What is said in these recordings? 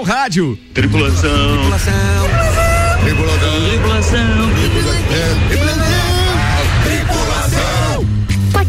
seu rádio. Tripulação. Tripulação. Tripulação. Tripulação.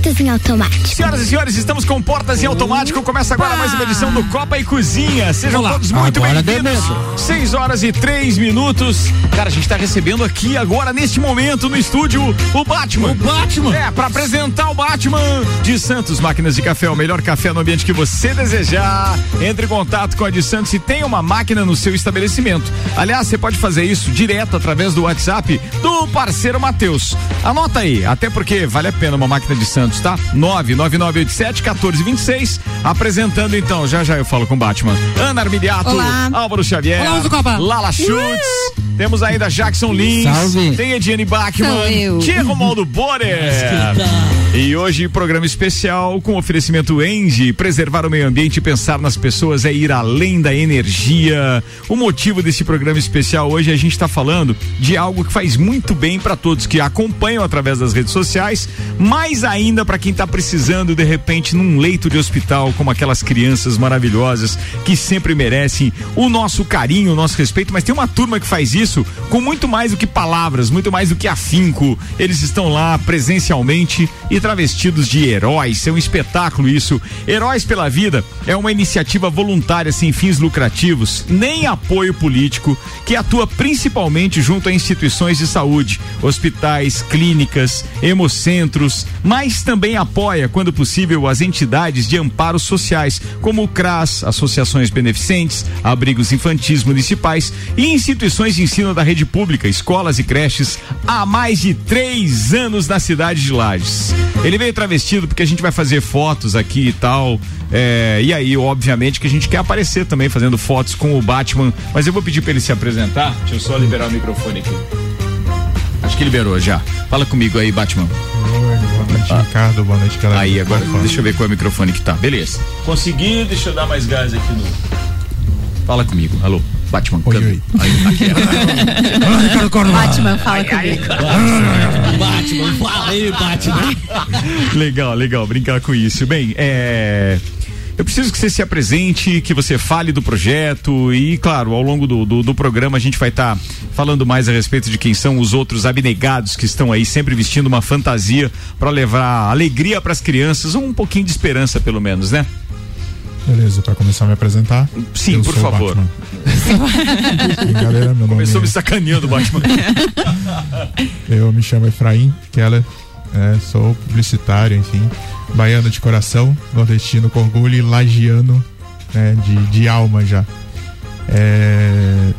Portas em automático. Senhoras e senhores, estamos com portas em automático. Começa agora mais uma edição do Copa e Cozinha. Sejam Olá. todos muito bem-vindos. Seis horas e três minutos. Cara, a gente está recebendo aqui agora, neste momento, no estúdio, o Batman. O Batman? É, para apresentar o Batman de Santos Máquinas de Café, o melhor café no ambiente que você desejar. Entre em contato com a de Santos e tenha uma máquina no seu estabelecimento. Aliás, você pode fazer isso direto através do WhatsApp do parceiro Matheus. Anota aí, até porque vale a pena uma máquina de Santos Santos, tá? 99987 1426. Apresentando então, já já eu falo com o Batman. Ana Armiliato, Olá. Álvaro Xavier, Olá, Lala Schultz. Temos ainda Jackson Lins. Salve. Tem Ediane Bachmann. Tia Romualdo Borer. E hoje, programa especial com oferecimento Engie. Preservar o meio ambiente e pensar nas pessoas é ir além da energia. O motivo desse programa especial hoje a gente está falando de algo que faz muito bem para todos que acompanham através das redes sociais, mais ainda para quem está precisando de repente num leito de hospital, como aquelas crianças maravilhosas que sempre merecem o nosso carinho, o nosso respeito. Mas tem uma turma que faz isso isso com muito mais do que palavras, muito mais do que afinco. Eles estão lá presencialmente e travestidos de heróis. É um espetáculo isso. Heróis pela Vida é uma iniciativa voluntária sem fins lucrativos, nem apoio político, que atua principalmente junto a instituições de saúde, hospitais, clínicas, hemocentros, mas também apoia, quando possível, as entidades de amparo sociais, como o CRAS, associações beneficentes, abrigos infantis municipais e instituições de ensino ensino da rede pública, escolas e creches há mais de três anos na cidade de Lages. Ele veio travestido porque a gente vai fazer fotos aqui e tal. É, e aí, obviamente, que a gente quer aparecer também fazendo fotos com o Batman. Mas eu vou pedir para ele se apresentar. Deixa eu só liberar o microfone aqui. Acho que liberou já. Fala comigo aí, Batman. Boa noite, ah. Ricardo. Boa noite, galera. Aí, agora deixa eu ver qual é o microfone que tá. Beleza. Consegui, deixa eu dar mais gás aqui no. Fala comigo. Alô. Batman. Oi, oi. Batman, fala comigo. Batman, fala aí, Batman. legal, legal, brincar com isso. Bem, é. Eu preciso que você se apresente, que você fale do projeto e, claro, ao longo do, do, do programa a gente vai estar tá falando mais a respeito de quem são os outros abnegados que estão aí sempre vestindo uma fantasia para levar alegria para as crianças, um pouquinho de esperança pelo menos, né? Beleza, para começar a me apresentar. Sim, por favor. Galera, meu Começou nome me sacaneando, Batman. eu me chamo Efraim Keller, é, sou publicitário, enfim, baiano de coração, nordestino com orgulho e lagiano né, de, de alma já. É,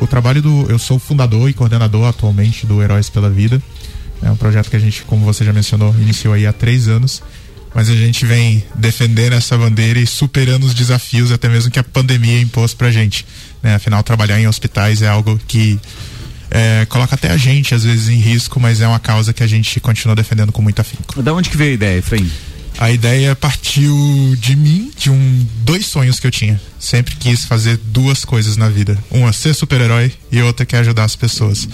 o trabalho do. Eu sou fundador e coordenador atualmente do Heróis pela Vida. É um projeto que a gente, como você já mencionou, iniciou aí há três anos mas a gente vem defendendo essa bandeira e superando os desafios, até mesmo que a pandemia impôs pra gente. Né? Afinal, trabalhar em hospitais é algo que é, coloca até a gente, às vezes, em risco, mas é uma causa que a gente continua defendendo com muito afinco. Da onde que veio a ideia, Efraim? A ideia partiu de mim, de um dois sonhos que eu tinha. Sempre quis fazer duas coisas na vida. Uma, ser super-herói e outra que é ajudar as pessoas.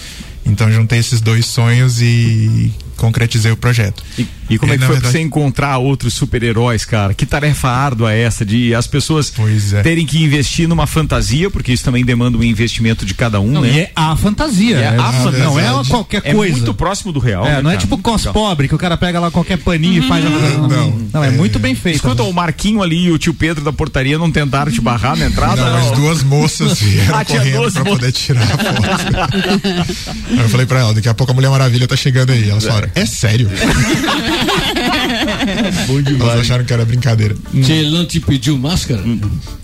Então juntei esses dois sonhos e concretizei o projeto. E, e como e, é que foi verdade... pra você encontrar outros super-heróis, cara? Que tarefa árdua é essa de as pessoas é. terem que investir numa fantasia, porque isso também demanda um investimento de cada um, não, né? E é a fantasia. É, é a fantasia. Não é qualquer coisa. É muito próximo do real. É, né, não é tipo cos pobre, que o cara pega lá qualquer paninho e faz a... Não, não. Não, é, é, muito bem feito. Escuta, o Marquinho ali e o tio Pedro da portaria não tentaram te barrar na entrada? Não, não. as duas moças vieram ah, correndo pra poder tirar a foto. eu falei pra ela, daqui a pouco a Mulher Maravilha tá chegando aí. Elas falaram, é sério? Bom demais. Elas acharam que era brincadeira. Se ele não te pediu máscara?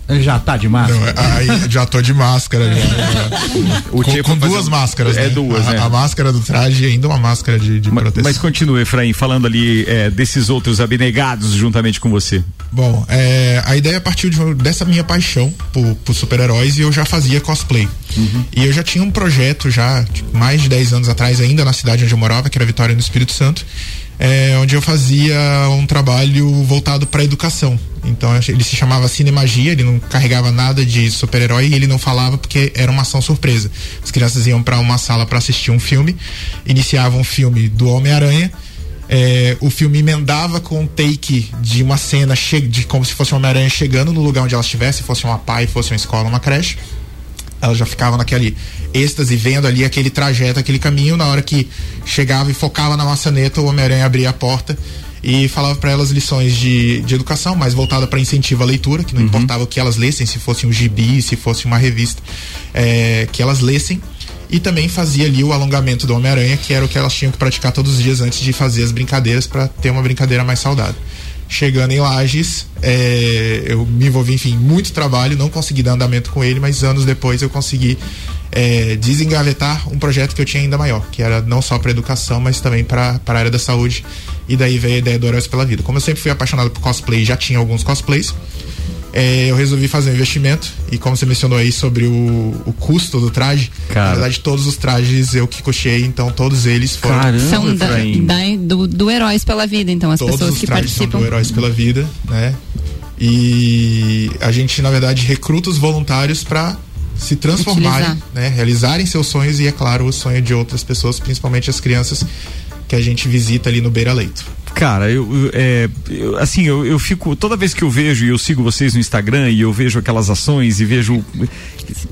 Ele já tá de máscara? Não, aí já tô de máscara. Já, com, com duas máscaras, É né? duas, a, né? a, máscara do traje e ainda uma máscara de, de mas, proteção. Mas continue, Efraim, falando ali é, desses outros abnegados juntamente com você. Bom, é, a ideia partiu de, dessa minha paixão por, por super-heróis e eu já fazia cosplay. Uhum. E eu já tinha um projeto já, mais de 10 anos atrás, ainda na cidade onde eu morava, que era Vitória no Espírito Santo, é, onde eu fazia um trabalho voltado para educação. Então ele se chamava Cinemagia, ele não carregava nada de super-herói e ele não falava porque era uma ação surpresa. As crianças iam para uma sala para assistir um filme, iniciavam um filme do Homem-Aranha É, o filme emendava com um take de uma cena de como se fosse uma Homem-Aranha chegando no lugar onde ela estivesse, fosse uma pai, fosse uma escola, uma creche. Ela já ficava naquele êxtase, vendo ali aquele trajeto, aquele caminho. Na hora que chegava e focava na maçaneta, o Homem-Aranha abria a porta e falava para elas lições de, de educação, mais voltada para incentivo à leitura, que não uhum. importava o que elas lessem, se fosse um gibi, se fosse uma revista, é, que elas lessem e também fazia ali o alongamento do Homem-Aranha, que era o que elas tinham que praticar todos os dias antes de fazer as brincadeiras para ter uma brincadeira mais saudável. Chegando em Lages, é, eu me envolvi, enfim, muito trabalho, não consegui dar andamento com ele, mas anos depois eu consegui é, desengavetar um projeto que eu tinha ainda maior, que era não só para educação, mas também para a área da saúde. E daí veio a ideia do Heróis pela Vida. Como eu sempre fui apaixonado por cosplay, já tinha alguns cosplays, é, eu resolvi fazer um investimento e como você mencionou aí sobre o, o custo do traje, Cara. na verdade todos os trajes eu que cochei, então todos eles foram Caramba, são da, da, do, do Heróis pela Vida, então as todos pessoas os que trajes participam são do Heróis pela Vida, né? E a gente na verdade recruta os voluntários para se transformarem, Utilizar. né, realizarem seus sonhos e é claro o sonho de outras pessoas, principalmente as crianças que a gente visita ali no Beira Leito. Cara, eu, é, eu assim, eu, eu, fico. Toda vez que eu vejo e eu sigo vocês no Instagram e eu vejo aquelas ações e vejo.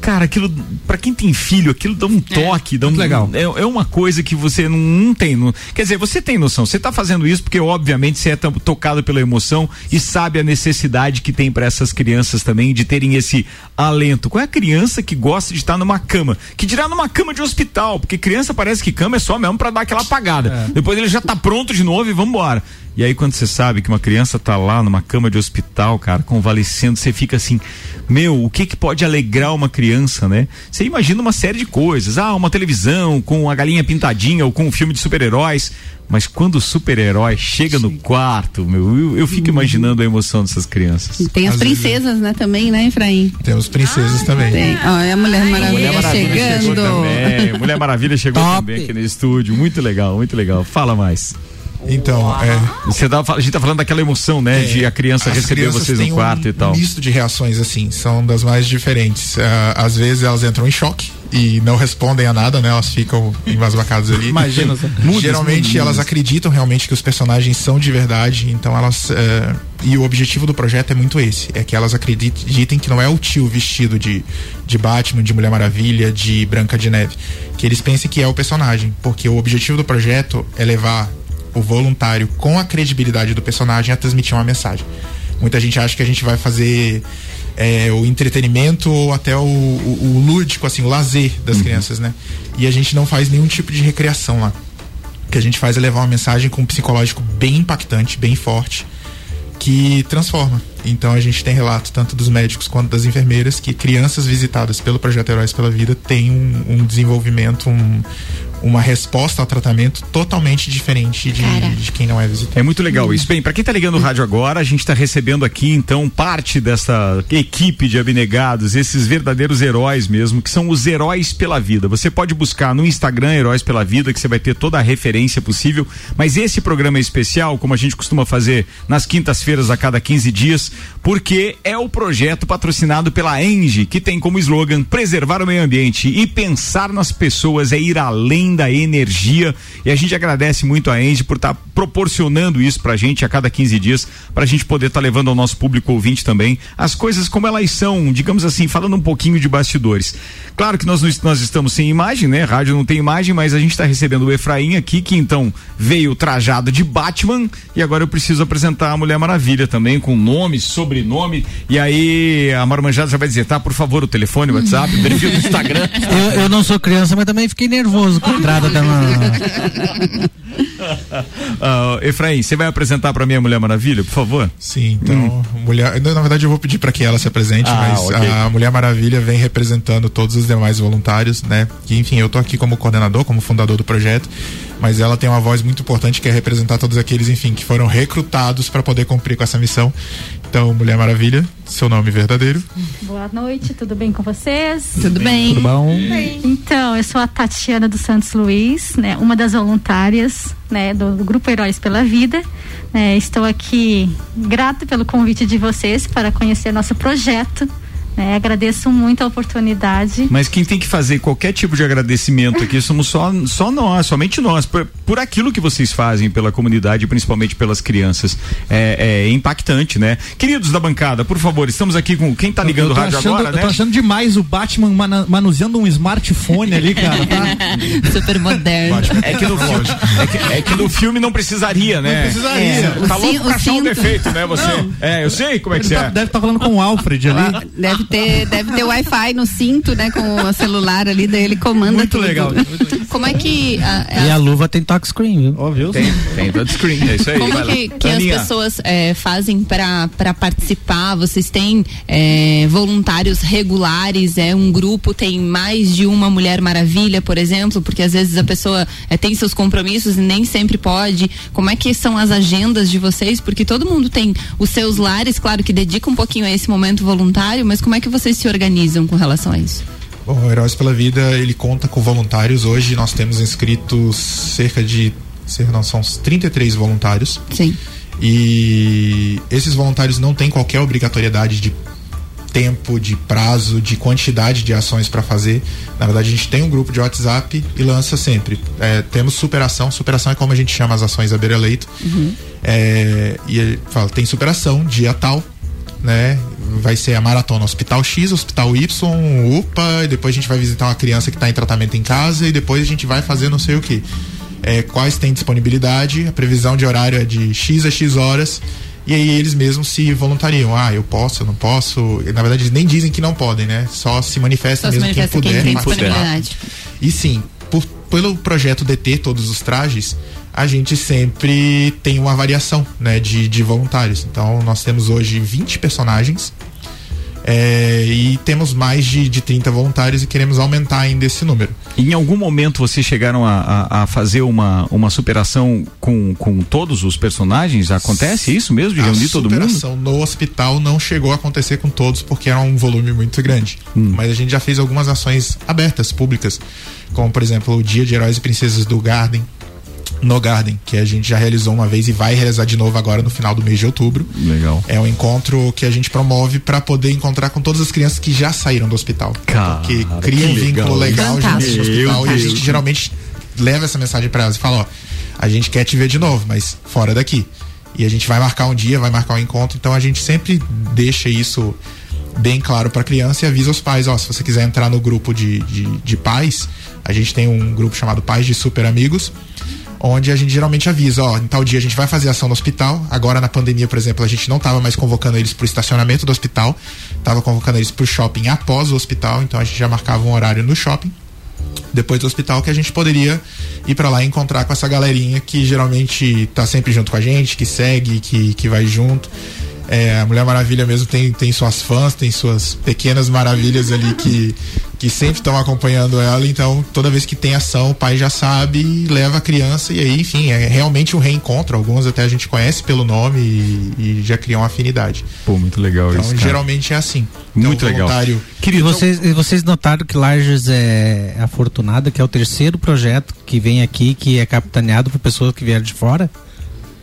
Cara, aquilo. para quem tem filho, aquilo dá um é, toque, é, dá um. Legal. É, é, uma coisa que você não, não tem. Não, quer dizer, você tem noção. Você tá fazendo isso porque, obviamente, você é tocado pela emoção e sabe a necessidade que tem para essas crianças também de terem esse alento. Qual é a criança que gosta de estar numa cama? Que dirá numa cama de hospital, porque criança parece que cama é só mesmo para dar aquela apagada. É. Depois ele já tá pronto de novo e vamos embora. E aí quando você sabe que uma criança tá lá numa cama de hospital, cara, convalescendo, você fica assim, meu, o que que pode alegrar uma criança, né? Você imagina uma série de coisas, ah, uma televisão com a galinha pintadinha ou com um filme de super-heróis, mas quando o super-herói chega no quarto, meu, eu, eu fico imaginando a emoção dessas crianças. E tem as Às princesas, vezes... né, também, né, Efraim? Temos princesas ah, também. Tem. Ó, é a Mulher Maravilha, Mulher Maravilha chegando. Chegou também. Mulher Maravilha chegou Top. também aqui no estúdio. Muito legal, muito legal. Fala mais. Então, é. Você tá, a gente tá falando daquela emoção, né? É, de a criança receber vocês no quarto um e tal. Um misto de reações, assim, são das mais diferentes. Uh, às vezes elas entram em choque e não respondem a nada, né? Elas ficam embasbacadas ali. Imagina. Geralmente elas acreditam realmente que os personagens são de verdade, então elas. Uh, e o objetivo do projeto é muito esse: é que elas acreditem que não é o tio vestido de, de Batman, de Mulher Maravilha, de Branca de Neve. Que eles pensem que é o personagem. Porque o objetivo do projeto é levar o voluntário com a credibilidade do personagem a transmitir uma mensagem. Muita gente acha que a gente vai fazer é, o entretenimento ou até o, o, o, lúdico, assim, o lazer das uhum. crianças, né? E a gente não faz nenhum tipo de recreação lá. O que a gente faz é levar uma mensagem com um psicológico bem impactante, bem forte, que transforma. Então a gente tem relato tanto dos médicos quanto das enfermeiras que crianças visitadas pelo projeto Heróis pela Vida têm um, um desenvolvimento, um, uma resposta ao tratamento totalmente diferente de, de quem não é visitante. É muito legal isso. Bem, para quem está ligando o rádio agora, a gente está recebendo aqui então parte dessa equipe de abnegados, esses verdadeiros heróis mesmo, que são os heróis pela vida. Você pode buscar no Instagram Heróis pela Vida, que você vai ter toda a referência possível, mas esse programa é especial, como a gente costuma fazer nas quintas-feiras a cada 15 dias, porque é o projeto patrocinado pela Engie, que tem como slogan preservar o meio ambiente e pensar nas pessoas é ir além da energia. E a gente agradece muito a Engie por estar tá proporcionando isso pra gente a cada 15 dias, pra gente poder estar tá levando ao nosso público ouvinte também as coisas como elas são, digamos assim, falando um pouquinho de bastidores. Claro que nós, nós estamos sem imagem, né? Rádio não tem imagem, mas a gente está recebendo o Efraim aqui, que então veio trajado de Batman, e agora eu preciso apresentar a Mulher Maravilha também, com nome, sobrenome, e aí a Marmanjada já vai dizer, tá, por favor, o telefone, o WhatsApp, perfil do Instagram. Eu, eu, não sou criança, mas também fiquei nervoso a entrada da. uh, Efraim, você vai apresentar para mim a Mulher Maravilha, por favor? Sim, então, hum. mulher, na verdade eu vou pedir para que ela se apresente, ah, mas okay. a Mulher Maravilha vem representando todos os demais voluntários, né? Que enfim, eu tô aqui como coordenador, como fundador do projeto, mas ela tem uma voz muito importante que é representar todos aqueles, enfim, que foram recrutados para poder cumprir com essa missão. Então, Mulher Maravilha, seu nome verdadeiro. Boa noite, tudo bem com vocês? Tudo bem. Tudo bom? Bem. Então, eu sou a Tatiana dos Santos Luiz, né, uma das voluntárias, né, do, do Grupo Heróis pela Vida. É, estou aqui grata pelo convite de vocês para conhecer nosso projeto Né? Agradeço muito a oportunidade. Mas quem tem que fazer qualquer tipo de agradecimento aqui somos só, só nós, somente nós, por, por aquilo que vocês fazem pela comunidade, principalmente pelas crianças. É, é, impactante, né? Queridos da bancada, por favor, estamos aqui com quem tá ligando o rádio achando, agora, né? Eu tô achando demais o Batman mana, manuseando um smartphone ali, cara, tá? Super moderno. É que, no filme, é, que, é que no filme não precisaria, né? Não precisaria. É, tá louco pra achar um defeito, né, você? É, eu sei como é que Ele você tá- é. deve estar falando com o Alfred ali. Deve ter, deve ter Wi-Fi no cinto, né? Com o celular ali, daí ele comanda Muito tudo. legal. Como é que a- E a- a luva tem touchscreen, viu? Ó, viu? Tem, tem touchscreen, é isso aí. como que, que as pessoas é, fazem para participar? Vocês têm é, voluntários regulares? É um grupo tem mais de uma Mulher Maravilha, por exemplo? Porque às vezes a pessoa é, tem seus compromissos e nem sempre pode. Como é que são as agendas de vocês? Porque todo mundo tem os seus lares, claro que dedica um pouquinho a esse momento voluntário, mas como é que vocês se organizam com relação a isso? Bom, o Heróis pela Vida, ele conta com voluntários. Hoje nós temos inscritos cerca de, cerca, não, são uns 33 voluntários. Sim. E esses voluntários não têm qualquer obrigatoriedade de tempo, de prazo, de quantidade de ações para fazer. Na verdade, a gente tem um grupo de WhatsApp e lança sempre. É, temos superação. Superação é como a gente chama as ações à beira-leito. É, e ele fala, tem superação, dia tal, né? Vai ser a maratona Hospital X, Hospital Y, UPA, e depois a gente vai visitar uma criança que está em tratamento em casa e depois a gente vai fazer não sei o que. É, quais tem disponibilidade, a previsão de horário é de X a X horas. E aí eles mesmos se voluntariam. Ah, eu posso, eu não posso. E, na verdade, eles nem dizem que não podem, né? Só se manifesta Só se mesmo manifesta quem quem puder. tem participar. disponibilidade. E sim, por- pelo projeto DT Todos os Trajes, a gente sempre tem uma variação né, de, de voluntários. Então nós temos hoje 20 personagens é, e temos mais de, de 30 voluntários e queremos aumentar ainda esse número. Em algum momento vocês chegaram a, a- a fazer uma, uma superação com, com todos os personagens? Acontece isso mesmo, de reunir a todo mundo? superação no hospital não chegou a acontecer com todos porque era um volume muito grande. Hum. Mas a gente já fez algumas ações abertas, públicas, como por exemplo o Dia de Heróis e Princesas do Garden, no Garden, que a gente já realizou uma vez e vai realizar de novo agora no final do mês de outubro. Legal. É um encontro que a gente promove para poder encontrar com todas as crianças que já saíram do hospital. Cara, porque cria que um vínculo legal. legal no hospital e a gente Deus. geralmente leva essa mensagem para elas e fala, ó, a gente quer te ver de novo, mas fora daqui. E a gente vai marcar um dia, vai marcar um encontro, então a gente sempre deixa isso bem claro para criança e avisa os pais, ó, se você quiser entrar no grupo de, de, de pais, a gente tem um grupo chamado Pais de Super Amigos, onde a gente geralmente avisa, ó, em tal dia a gente vai fazer ação no hospital. Agora na pandemia, por exemplo, a gente não estava mais convocando eles pro estacionamento do hospital, estava convocando eles pro shopping após o hospital, então a gente já marcava um horário no shopping depois do hospital que a gente poderia ir pra lá e encontrar com essa galerinha que geralmente tá sempre junto com a gente, que segue, que, que vai junto. É, a Mulher Maravilha mesmo tem, tem suas fãs, tem suas pequenas maravilhas ali que, que sempre estão acompanhando ela. Então, toda vez que tem ação, o pai já sabe e leva a criança. E aí, enfim, é realmente um reencontro. Algumas até a gente conhece pelo nome e, e já criam uma afinidade. Pô, muito legal Então, isso. cara. geralmente é assim. Então, Muito legal. voluntário Querido, vocês, e vocês notaram que Lages é afortunada, que é o terceiro projeto que vem aqui, que é capitaneado por pessoas que vieram de fora?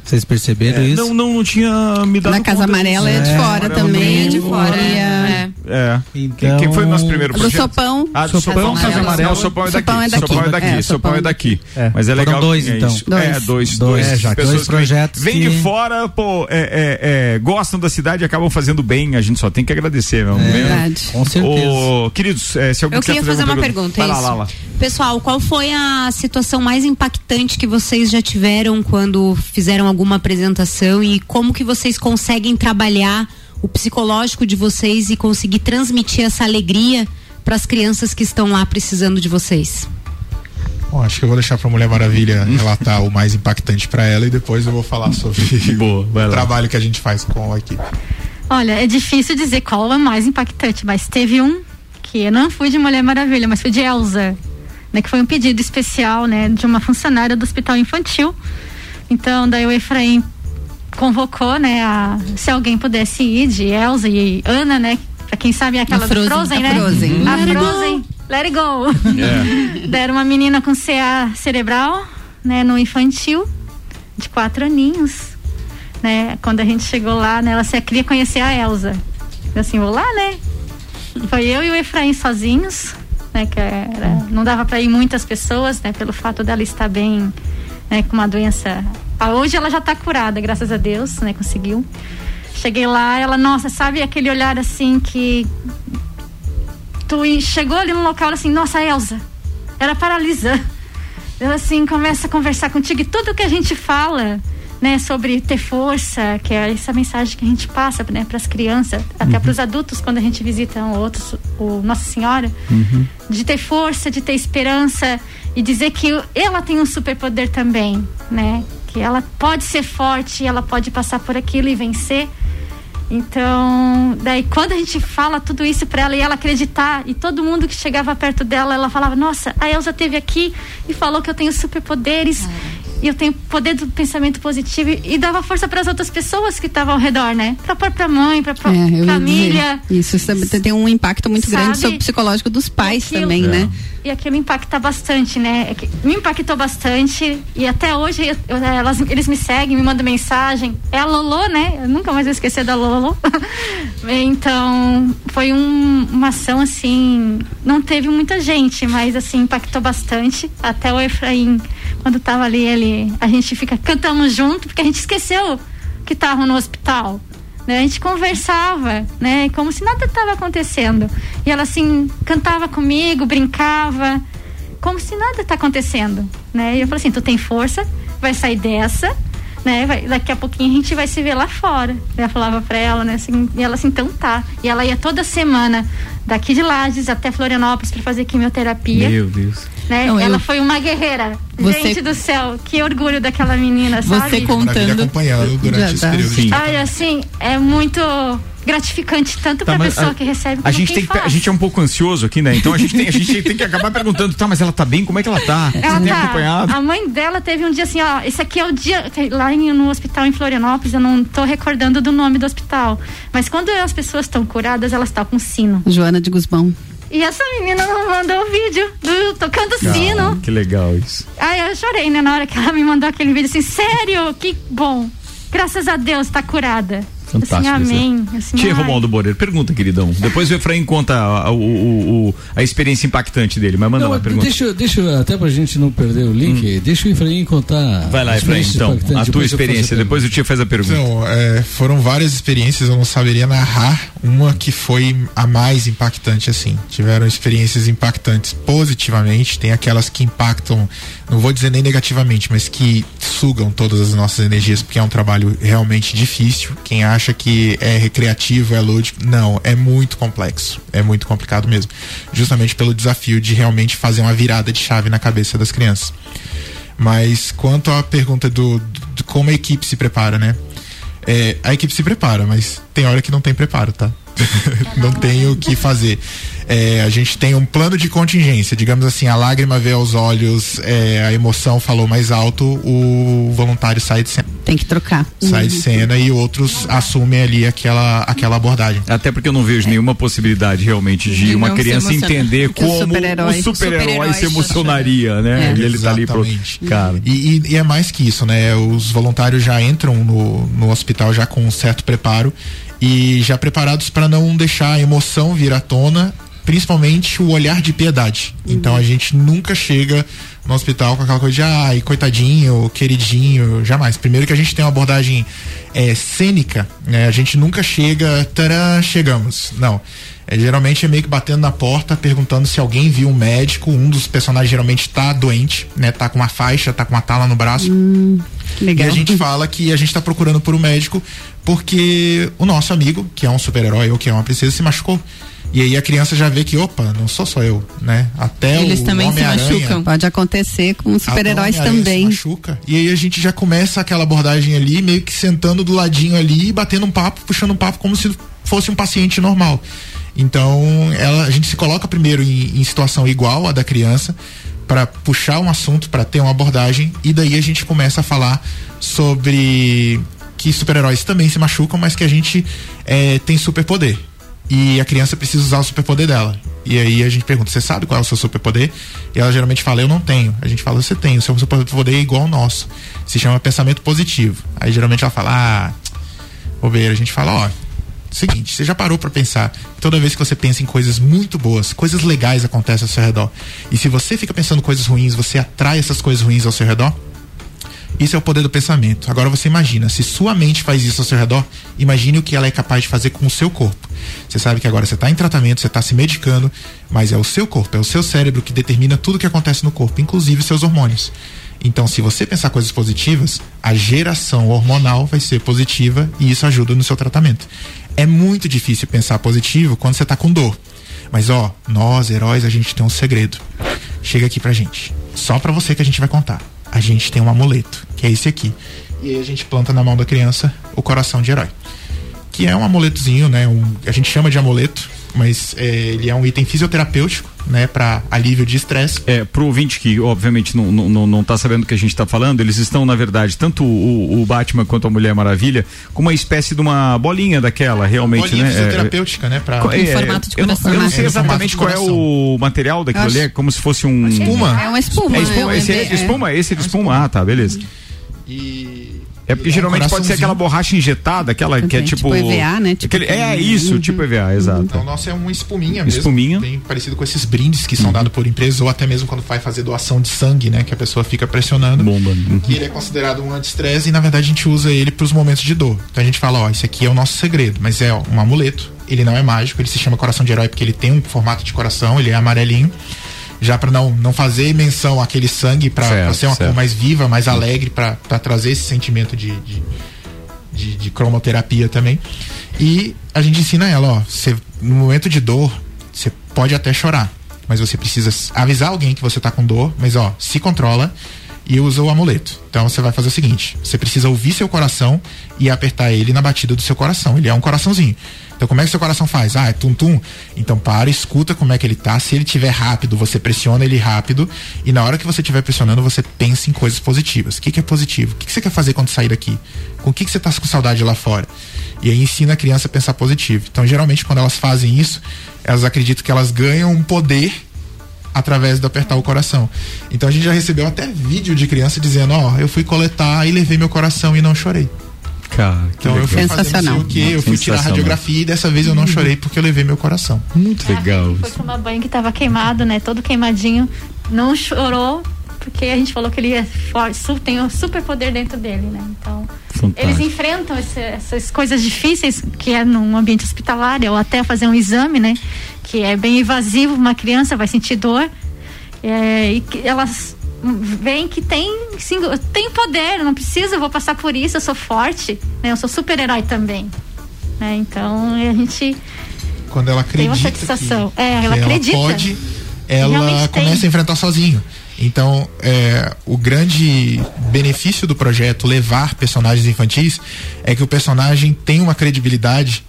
Vocês perceberam isso? não, não, não tinha me dado Na Casa conta Amarela disso. é de É, fora também. É de é fora. É. É. Então, Quem foi o nosso primeiro Do projeto? sopão. Ah, do Sopão, Sopão, Casa Amarela. Sopão é daqui. Sopão é daqui. Sopão é daqui. É, Sopão é daqui. É, Mas é foram legal. dois, que é então. Dois. É, dois. Dois, dois. já, pessoas dois que projetos Vêm que- de fora, pô, é, é, é, gostam da cidade e acabam fazendo bem. A gente só tem que agradecer, meu. É. Verdade. Com certeza. Ô, queridos, é, se alguém Eu quiser queria fazer uma pergunta, Vai é lá, isso? lá, lá. Pessoal, qual foi a situação mais impactante que vocês já tiveram quando fizeram alguma apresentação e como que vocês conseguem trabalhar o psicológico de vocês e conseguir transmitir essa alegria para as crianças que estão lá precisando de vocês? Bom, acho que eu vou deixar pra Mulher Maravilha relatar o mais impactante pra ela e depois eu vou falar sobre Boa, o trabalho que a gente faz com a equipe. Olha, é difícil dizer qual é o mais impactante, mas teve um que eu não fui de Mulher Maravilha, mas fui de Elsa, né? Que foi um pedido especial, né? De uma funcionária do Hospital Infantil. Então, daí o Efraim convocou, né? A, se alguém pudesse ir de Elsa e Ana, né? Pra quem sabe é aquela A do Frozen, Frozen, a né? Frozen. A Let it go. Frozen. Let it go. É. Deram uma menina com CA cerebral, né? No infantil, de quatro aninhos né? Quando a gente chegou lá, né, ela só queria conhecer a Elsa. Eu assim, vou lá, né? Foi eu e o Efraim sozinhos, né? Que era, não dava para ir muitas pessoas, né? Pelo fato dela estar bem, né? Com uma doença. Ah, hoje ela já está curada, graças a Deus, né? Conseguiu. Cheguei lá, ela, nossa, sabe aquele olhar assim que tu chegou ali no local assim, nossa, Elza, era paralisa. Ela assim começa a conversar contigo e tudo que a gente fala, né, sobre ter força, que é essa mensagem que a gente passa, né, para as crianças, até para os adultos quando a gente visita um outros, o Nossa Senhora, de ter força, de ter esperança e dizer que ela tem um superpoder também, né? Que ela pode ser forte, ela pode passar por aquilo e vencer. Então, daí quando a gente fala tudo isso para ela e ela acreditar, e todo mundo que chegava perto dela, ela falava: Nossa, a Elza teve aqui e falou que eu tenho superpoderes. E eu tenho poder do pensamento positivo e, e dava força para as outras pessoas que estavam ao redor, né? Para própria mãe, para É, família. Isso isso também tem um impacto muito grande Sabe? sobre o psicológico dos pais aquilo- também, né? E aquilo impacta bastante, né? É me impactou bastante e até hoje eu- eu- elas, eles me seguem, me mandam mensagem. É a Lolo, né? Eu nunca mais vou esquecer da Lolo. então, foi um- uma ação assim, não teve muita gente, mas assim, impactou bastante. Até o Efraim, quando tava ali, ele, a gente fica, cantamos junto, porque a gente esqueceu que estavam no hospital. Né? A gente conversava, né? Como se nada estava acontecendo. E ela assim cantava comigo, brincava, como se nada está acontecendo, né? E eu falei assim, tu tem força, vai sair dessa, né? Vai- daqui a pouquinho a gente vai se ver lá fora. Eu falava para ela, né? Assim, e ela assim, então tá. E ela ia toda semana daqui de Lages até Florianópolis para fazer quimioterapia. Meu Deus. Né? Não, eu- ela foi uma guerreira. Você- Gente do céu, que orgulho daquela menina, sabe? Você contando. acompanhando durante Já esse período Sim. de Ai, assim, é muito gratificante tanto Tá, pra mas pessoa a- que recebe A como gente, quem tem que, a gente é um pouco ansioso aqui, né? Então a gente tem, a gente tem que acabar perguntando, tá, mas ela tá bem? Como é que ela tá? Ela Você tem tá- acompanhado? A mãe dela teve um dia assim, ó, esse aqui é o dia lá em- no hospital em Florianópolis, eu não tô recordando do nome do hospital, mas quando as pessoas estão curadas, elas tocam sino. Joana de Guzmão. E essa menina não mandou o vídeo do tocando sino. Ah, que legal isso. Ai, eu chorei, né, na hora que ela me mandou aquele vídeo assim, sério, que bom. Graças a Deus, tá curada. Fantástico. Assim, amém. Assim, Tia. Romualdo Boreiro, pergunta, queridão. Depois o Efraim conta a, o- a experiência impactante dele, mas manda Não, lá, mas pergunta. deixa, eu- deixa até pra gente não perder o link, deixa o Efraim contar. Vai lá, a Efraim, então, a tua experiência, a depois o tio faz a pergunta. Então, é, foram várias experiências, eu não saberia narrar uma que foi a mais impactante, assim. Tiveram experiências impactantes positivamente, tem aquelas que impactam, não vou dizer nem negativamente, mas que sugam todas as nossas energias, porque é um trabalho realmente difícil. Quem acha que é recreativo, é lúdico, não, é muito complexo, é muito complicado mesmo. Justamente pelo desafio de realmente fazer uma virada de chave na cabeça das crianças. Mas quanto à pergunta do, do como a equipe se prepara, né? É, a equipe se prepara, mas tem hora que não tem preparo, tá? não tem o que fazer. É, a gente tem um plano de contingência, digamos assim, a lágrima vê aos olhos, é, a emoção falou mais alto, o voluntário sai de cena, Tem que trocar. sai de cena e outros assumem ali aquela, aquela abordagem. Até porque eu não vejo nenhuma possibilidade realmente de De uma criança entender como o super-herói super-herói se emocionaria, né? É. E ele tá ali pro. Exatamente. Cara. E, e- e é mais que isso, né? Os voluntários já entram no, no hospital já com um certo preparo e já preparados para não deixar a emoção vir à tona, principalmente o olhar de piedade. Então a gente nunca chega no hospital com aquela coisa de ai, coitadinho, queridinho, jamais. Primeiro que a gente tem uma abordagem é, cênica, né? A gente nunca chega, tará, chegamos. Não. É, geralmente é meio que batendo na porta, perguntando se alguém viu um médico. Um dos personagens geralmente tá doente, né? Tá com uma faixa, tá com uma tala no braço. Que legal. E a gente fala que a gente tá procurando por um médico porque o nosso amigo, que é um super-herói ou que é uma princesa, se machucou. E aí a criança já vê que, opa, não sou só eu, né? Até Eles o também se machucam. Pode acontecer com super-heróis também. Se machuca. E aí a gente já começa aquela abordagem ali, meio que sentando do ladinho ali, e batendo um papo, puxando um papo como se fosse um paciente normal. Então, ela, a gente se coloca primeiro em, em situação igual à da criança para puxar um assunto, para ter uma abordagem e daí a gente começa a falar sobre que super-heróis também se machucam, mas que a gente eh, tem superpoder. E a criança precisa usar o superpoder dela. E aí a gente pergunta: você sabe qual é o seu superpoder? E ela geralmente fala: eu não tenho. A gente fala: você tem. O seu superpoder é igual ao nosso. Se chama pensamento positivo. Aí geralmente ela fala: ah, bobeira. A gente fala: ó, Seguinte, você já parou pra pensar toda vez que você pensa em coisas muito boas, coisas legais acontecem ao seu redor. E se você fica pensando coisas ruins, você atrai essas coisas ruins ao seu redor? Isso é o poder do pensamento. Agora você imagina, se sua mente faz isso ao seu redor, imagine o que ela é capaz de fazer com o seu corpo. Você sabe que agora você está em tratamento, você está se medicando, mas é o seu corpo, é o seu cérebro que determina tudo que acontece no corpo, inclusive seus hormônios. Então, se você pensar coisas positivas, a geração hormonal vai ser positiva e isso ajuda no seu tratamento. É muito difícil pensar positivo quando você está com dor. Mas ó, nós heróis, a gente tem um segredo. Chega aqui pra gente. Só pra você que a gente vai contar. A gente tem um amuleto, que é esse aqui. E aí a gente planta na mão da criança o coração de herói. Que é um amuletozinho, né? Um, a gente chama de amuleto, mas é, ele é um item fisioterapêutico, né? Pra alívio de estresse. É, pro ouvinte que obviamente não, não, não, tá sabendo do que a gente tá falando, eles estão, na verdade, tanto o, o Batman quanto a Mulher Maravilha, com uma espécie de uma bolinha daquela, realmente, Bolinha né? fisioterapêutica, né? Pra... É, Em é, formato de eu não, coração. eu não sei É, exatamente qual é o material daquilo Acho- ali, é como se fosse um. Espuma? É uma espuma. É espuma, é um esse é de espuma, esse é de espuma. Ah, tá, beleza. E. É porque e é um geralmente pode ser aquela borracha injetada, aquela que é tipo. tipo EVA, né? Tipo aquele- é isso, Uhum. tipo EVA, exato. Então, o nosso é uma espuminha mesmo. Espuminha. Bem parecido com esses brindes que são dados por empresas ou até mesmo quando vai fazer doação de sangue, né? Que a pessoa fica pressionando. Bomba. Que ele é considerado um anti-estresse e na verdade a gente usa ele para os momentos de dor. Então a gente fala, ó, esse aqui é o nosso segredo, mas é ó, um amuleto. Ele não é mágico, ele se chama coração de herói porque ele tem um formato de coração, ele é amarelinho. Já para não, não fazer menção àquele sangue, para ser uma certo. cor mais viva, mais alegre, para trazer esse sentimento de, de, de, de cromoterapia também. E a gente ensina ela, ó, você, no momento de dor, você pode até chorar, mas você precisa avisar alguém que você tá com dor, mas ó, se controla e usa o amuleto. Então você vai fazer o seguinte: você precisa ouvir seu coração e apertar ele na batida do seu coração. Ele é um coraçãozinho. Então como é que seu coração faz? Ah, é tum-tum? Então para, escuta como é que ele tá. Se ele tiver rápido, você pressiona ele rápido. E na hora que você estiver pressionando, você pensa em coisas positivas. O que, que é positivo? O que, que você quer fazer quando sair daqui? Com o que, que você tá com saudade lá fora? E aí ensina a criança a pensar positivo. Então geralmente quando elas fazem isso, elas acreditam que elas ganham um poder através de apertar o coração. Então a gente já recebeu até vídeo de criança dizendo, ó, eu fui coletar e levei meu coração e não chorei. Cara, que Então eu fui fazer Sensacional. o quê, eu fui tirar a radiografia e dessa vez eu não chorei porque eu levei meu coração. Muito legal. Foi tomar banho que tava queimado, né? Todo queimadinho. Não chorou, porque a gente falou que ele é forte, tem um super poder dentro dele, né? Então, Fantástico. eles enfrentam esse- essas coisas difíceis que é num ambiente hospitalar, ou até fazer um exame, né? Que é bem invasivo, uma criança vai sentir dor. É, e que elas veem que tem, sim, tem poder, não preciso, eu vou passar por isso, eu sou forte, né? Eu sou super-herói também. Né? Então, a gente Quando ela Tem uma acredita satisfação. que, É, que ela acredita. pode, ela Realmente tem. começa a enfrentar sozinho. Então, é, o grande benefício do projeto levar personagens infantis é que o personagem tem uma credibilidade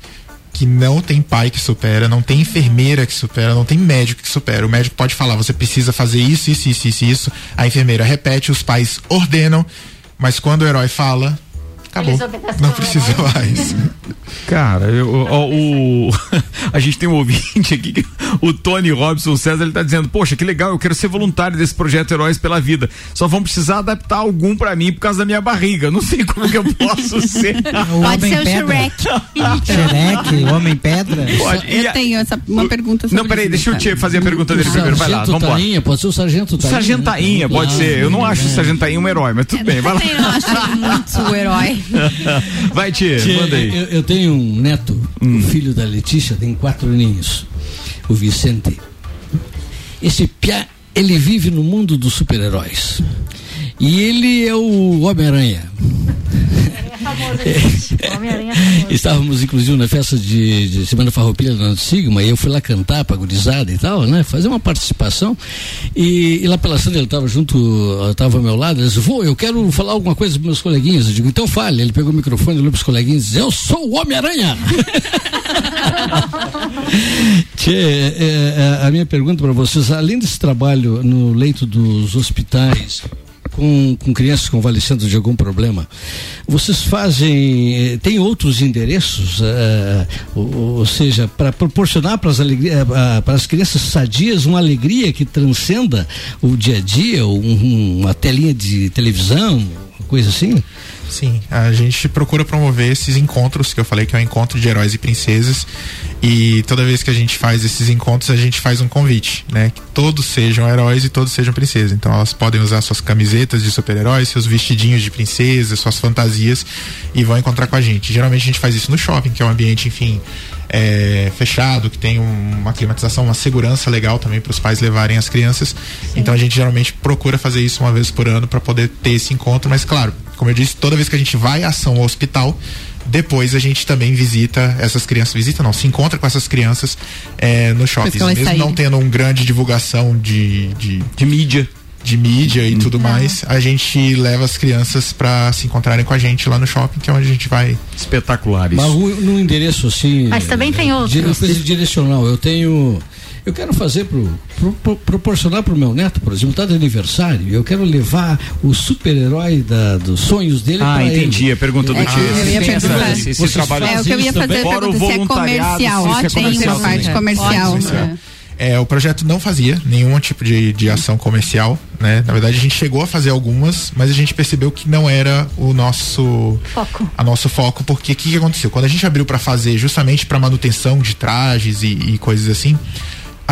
que não tem pai que supera, não tem enfermeira que supera, não tem médico que supera. O médico pode falar, você precisa fazer isso, isso, isso, isso, isso. A enfermeira repete, os pais ordenam, mas quando o herói fala, acabou. Não precisa mais. Cara, eu, ó, o, a gente tem um ouvinte aqui, que- o Tony Robson César, ele tá dizendo, poxa, que legal, eu quero ser voluntário desse projeto Heróis pela Vida. Só vão precisar adaptar algum pra mim por causa da minha barriga. Não sei como que eu posso ser. O Pode Homem ser o Pedra. Shrek. Shrek, o Homem Pedra. Pode. Eu a- tenho essa, uma pergunta sobre Não, peraí, deixa eu te fazer a pergunta dele primeiro. Vai lá, vamos lá. Tainha, pode ser o Sargento Tainha. Sargento Tainha, né? pode ser. Eu não acho o né? Sargento Tainha um herói, mas tudo bem, vai lá. Também não acho muito o herói. Vai, Tia, Tchê, manda aí. Eu, eu tenho um neto, Hum. o filho da Letícia, tem quatro aninhos, o Vicente. Esse piá, ele vive no mundo dos super-heróis. E ele é o Homem-Aranha. É é. Estávamos, inclusive, na festa de, de Semana Farroupilha do Sigma, e eu fui lá cantar pra gurizada e tal, né? Fazer uma participação. E, e lá pela Sandra, ele estava junto, estava ao meu lado, ele disse, vou, eu quero falar alguma coisa pros meus coleguinhas. Eu digo, então fale. Ele pegou o microfone, olhou pros coleguinhas e disse, eu sou o Homem-Aranha! Tchê, é, é, a minha pergunta para vocês, além desse trabalho no leito dos hospitais, com, com crianças convalescendo de algum problema, vocês fazem, eh, tem outros endereços, eh, ou, ou seja, para proporcionar para as as crianças sadias uma alegria que transcenda o dia a dia, um- uma telinha de televisão, coisa assim? Sim, a gente procura promover esses encontros que eu falei que é o encontro de heróis e princesas. E toda vez que a gente faz esses encontros, a gente faz um convite, né? Que todos sejam heróis e todos sejam princesas. Então elas podem usar suas camisetas de super-heróis, seus vestidinhos de princesa, suas fantasias e vão encontrar com a gente. Geralmente a gente faz isso no shopping, que é um ambiente, enfim, é, fechado, que tem um- uma climatização, uma segurança legal também para os pais levarem as crianças. Então a gente geralmente procura fazer isso uma vez por ano para poder ter esse encontro, mas claro, como eu disse, toda vez que a gente vai à ação ao hospital, depois a gente também visita essas crianças, visita não, se encontra com essas crianças é, no shopping, mesmo não saírem. tendo um grande divulgação de, de, De mídia. de mídia e tudo mais, a gente leva as crianças para se encontrarem com a gente lá no shopping, que é onde a gente vai Espetaculares. Mas o- no endereço assim. Mas também tem di- outros. Uma coisa direcional. Eu tenho. Eu quero fazer pro, pro, pro- proporcionar pro meu neto, por exemplo, tá de aniversário. Eu quero levar o super-herói dos sonhos dele Ah, entendi. ele. A pergunta do É, Tio. eu ia perguntar. esse, esse Vocês trabalho. É o que eu ia fazer Fora o se é voluntariado, comercial. se isso é Tem comercial uma parte comercial. Ótimo. né? É, o projeto não fazia nenhum tipo de, de ação comercial, né? Na verdade, a gente chegou a fazer algumas, mas a gente percebeu que não era o nosso Foco. a nosso foco, porque o que, que aconteceu? Quando a gente abriu para fazer justamente para manutenção de trajes e, e coisas assim,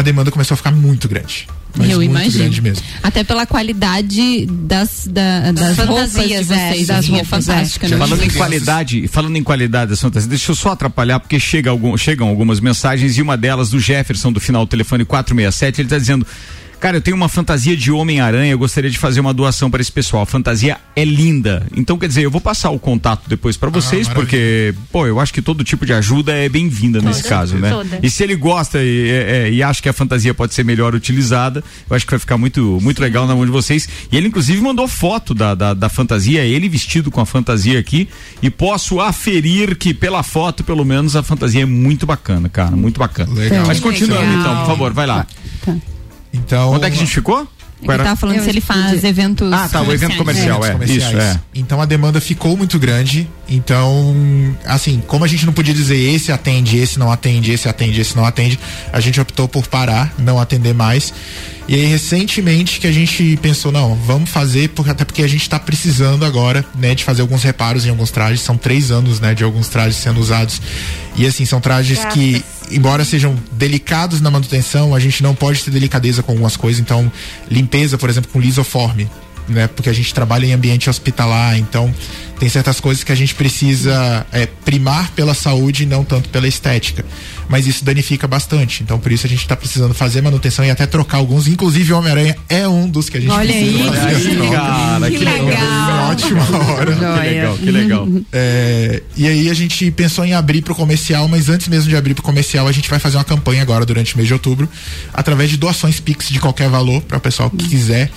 a demanda começou a ficar muito grande. Mas Eu muito imagino. grande mesmo. Até pela qualidade das, da- das roupas de fantasias, é, vocês. das assim, roupas, é fantástica, né? Falando em qualidade, falando em qualidade das fantasias, deixa eu só atrapalhar, porque chega algum, chegam algumas mensagens e uma delas do Jefferson, do final do telefone 467, ele tá dizendo. Cara, eu tenho uma fantasia de Homem-Aranha, eu gostaria de fazer uma doação para esse pessoal. A fantasia é linda. Então, quer dizer, eu vou passar o contato depois para vocês, maravilha. porque, pô, eu acho que todo tipo de ajuda é bem-vinda nesse caso, né? toda. E se ele gosta e, é, é, e acha que a fantasia pode ser melhor utilizada, eu acho que vai ficar muito, muito legal na mão de vocês. E ele, inclusive, mandou foto da, da, da fantasia, ele vestido com a fantasia aqui. E posso aferir que, pela foto, pelo menos, a fantasia é muito bacana, cara. Muito bacana. Legal. Mas continuando, Legal. então, por favor, vai lá. Então, Onde é que a gente ficou? Ele era? tava falando Eu se ele faz entendi. eventos. Ah, tá, o evento comercial, é. comerciais. Isso, é. Então a demanda ficou muito grande. Então, assim, como a gente não podia dizer esse atende, esse não atende, esse atende, esse não atende, a gente optou por parar, não atender mais. E aí, recentemente, que a gente pensou, não, vamos fazer, porque, até porque a gente está precisando agora, né, de fazer alguns reparos em alguns trajes. São três anos, né, de alguns trajes sendo usados. E assim, são trajes que, embora sejam delicados na manutenção, a gente não pode ter delicadeza com algumas coisas. Então, limpeza, por exemplo, com lisoforme né? Porque a gente trabalha em ambiente hospitalar, então tem certas coisas que a gente precisa é, primar pela saúde e não tanto pela estética. Mas isso danifica bastante. Então, por isso a gente está precisando fazer manutenção e até trocar alguns. Inclusive, o Homem-Aranha é um dos que a gente Olha precisa aí. fazer Olha aí, cara, que, Que legal. legal. Ótima hora. Que legal, que legal. É, e aí a gente pensou em abrir pro comercial, mas antes mesmo de abrir pro comercial, a gente vai fazer uma campanha agora durante o mês de outubro, através de doações Pix de qualquer valor, para o pessoal que quiser,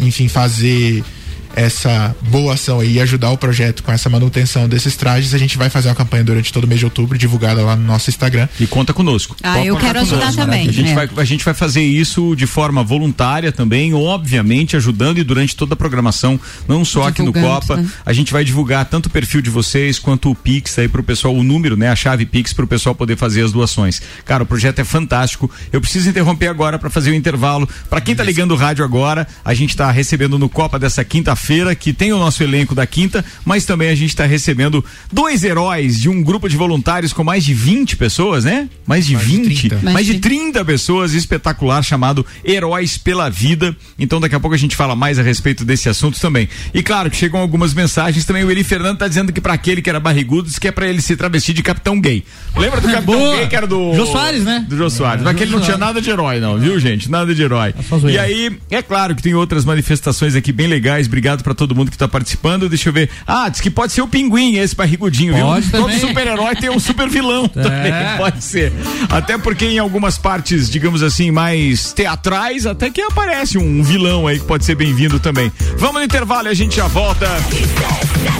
enfim, fazer essa boa ação aí e ajudar o projeto com essa manutenção desses trajes. A gente vai fazer uma campanha durante todo o mês de outubro, divulgada lá no nosso Instagram. E conta conosco. Ah, Pode eu quero ajudar conosco. também, A gente, é. vai, a gente vai fazer isso de forma voluntária também, obviamente, ajudando e durante toda a programação, não só aqui no Divulgando, Copa. né? A gente vai divulgar tanto o perfil de vocês quanto o Pix aí pro pessoal, o número, né? A chave Pix pro pessoal poder fazer as doações. Cara, o projeto é fantástico. Eu preciso interromper agora para fazer o intervalo. Para quem tá ligando o rádio agora, a gente tá recebendo no Copa dessa quinta-feira, que tem o nosso elenco da quinta, mas também a gente tá recebendo dois heróis de um grupo de voluntários com mais de 20 pessoas, né? Mais de Mais de 20, 30. mais de 30 pessoas, espetacular, chamado Heróis pela Vida. Então daqui a pouco a gente fala mais a respeito desse assunto também. E claro que chegam algumas mensagens também. O Eli Fernando tá dizendo que para aquele que era barrigudo, diz que é para ele se travestir de capitão gay. Lembra do capitão Boa. gay que era do. Jô Soares, né? Do Jô Soares. Mas aquele não tinha nada de herói, não, viu, gente? Nada de herói. só E aí, é claro que tem outras manifestações aqui bem legais. Obrigado para todo mundo que tá participando. Deixa eu ver. Ah, diz que pode ser o pinguim, esse barrigudinho, Pode viu? Todo também. super-herói tem um super vilão também. Pode ser. Até porque em algumas partes, digamos assim, mais teatrais, até que aparece um vilão aí que pode ser bem-vindo também. Vamos no intervalo e a gente já volta.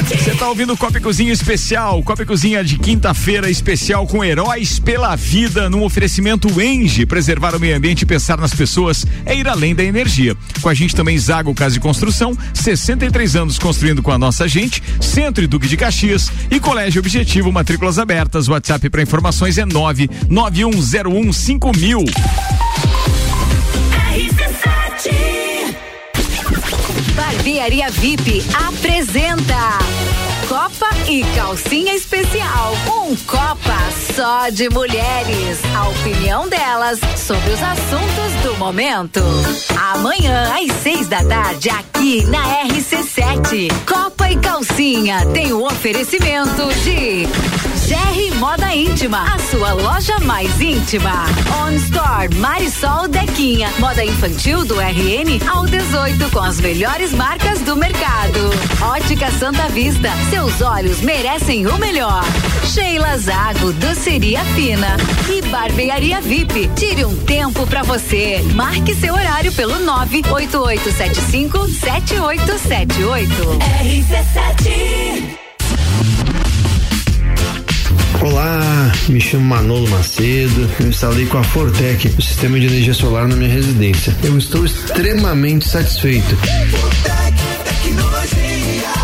Você tá ouvindo o Copa Cozinha especial, Copa Cozinha de quinta-feira especial com heróis pela vida, num oferecimento Enge, preservar o meio ambiente e pensar nas pessoas é ir além da energia. Com a gente também Zago Casa de Construção, 63 anos construindo com a nossa gente, Centro e Duque de Caxias e Colégio Objetivo, matrículas abertas. WhatsApp para informações é 99101 5000. Barbearia VIP apresenta Copa e Calcinha Especial. Um Copa só de mulheres. A opinião delas sobre os assuntos do momento. Amanhã, às seis da tarde, aqui na RC7. Copa e Calcinha tem o oferecimento de GR Moda Íntima, a sua loja mais íntima. On Store Marisol Dequinha, moda infantil do RN ao 18 com as melhores marcas do mercado. Ótica Santa Vista, seus olhos merecem o melhor. Sheila Zago, doceria fina e barbearia VIP. Tire um tempo pra você. Marque seu horário pelo 98875 7878. RC7 Olá, me chamo Manolo Macedo. Eu instalei com a Fortec o sistema de energia solar na minha residência. Eu estou extremamente satisfeito.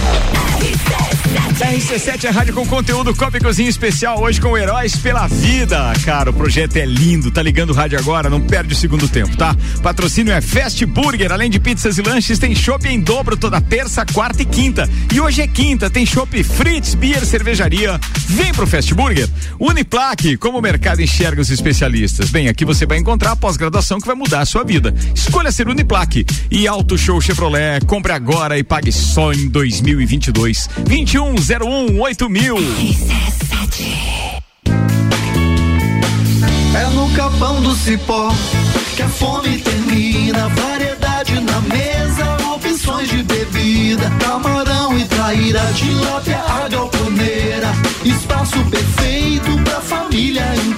Thank RC7 é rádio com conteúdo Copa e Cozinha especial hoje com Heróis pela Vida. Cara, o projeto é lindo, tá ligando o rádio agora, não perde o segundo tempo, tá? Patrocínio é Fast Burger, além de pizzas e lanches, tem chopp em dobro toda terça, quarta e quinta. E hoje é quinta, tem chopp Fritz, Beer, Cervejaria. Vem pro Fast Burger. Uniplaque, como o mercado enxerga os especialistas. Bem, aqui você vai encontrar a pós-graduação que vai mudar a sua vida. Escolha ser Uniplaque. E Auto Show Chevrolet, compre agora e pague só em 2022. 2101 8000. É no capão do cipó que a fome termina. Variedade na mesa, opções de bebida. Camarão e traíra, tilápia, a galponeira. Espaço perfeito pra família inteira.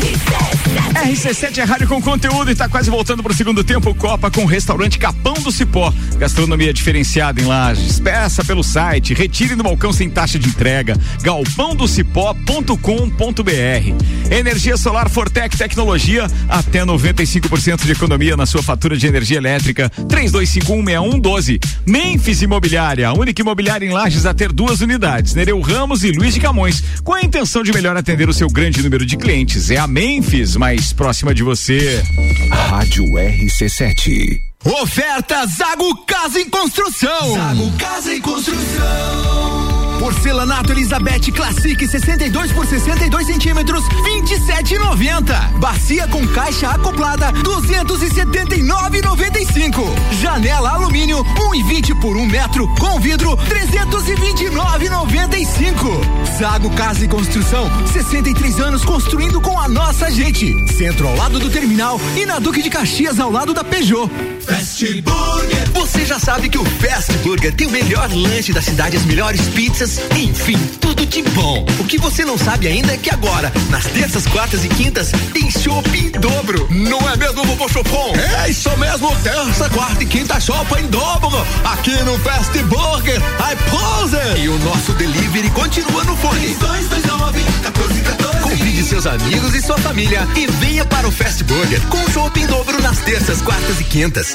He said RC7 é rádio com conteúdo e tá quase voltando pro segundo tempo. Copa com o restaurante Capão do Cipó. Gastronomia diferenciada em Lages. Peça pelo site, retire no balcão sem taxa de entrega. galpãodocipó.com.br. Energia solar Fortec Tecnologia, até 95% de economia na sua fatura de energia elétrica. 32516112. Memphis Imobiliária, a única imobiliária em Lages a ter duas unidades, Nereu Ramos e Luiz de Camões, com a intenção de melhor atender o seu grande número de clientes. É a Memphis mais próxima de você. Rádio RC7. Oferta Zago Casa em Construção. Zago Casa em Construção. Porcelanato Elizabeth Classic 62 por 62 centímetros, 27,90. Bacia com caixa acoplada, 279,95. Janela alumínio 1,20 por 1 metro, com vidro 329,95. Zago Casa e Construção, 63 anos construindo com a nossa gente. Centro ao lado do terminal e na Duque de Caxias ao lado da Peugeot. Fast Burger. Você já sabe que o Fast Burger tem o melhor lanche da cidade, as melhores pizzas, enfim, tudo de bom. O que você não sabe ainda é que agora, nas terças, quartas e quintas, tem chopp em dobro. Não é mesmo, vovô Chopon? É isso mesmo, terça, quarta e quinta chopp em dobro. Aqui no Fast Burger, I. E o nosso delivery continua no fone. 229 1414. Convide seus amigos e sua família e venha para o Fast Burger com chopp em dobro nas terças, quartas e quintas.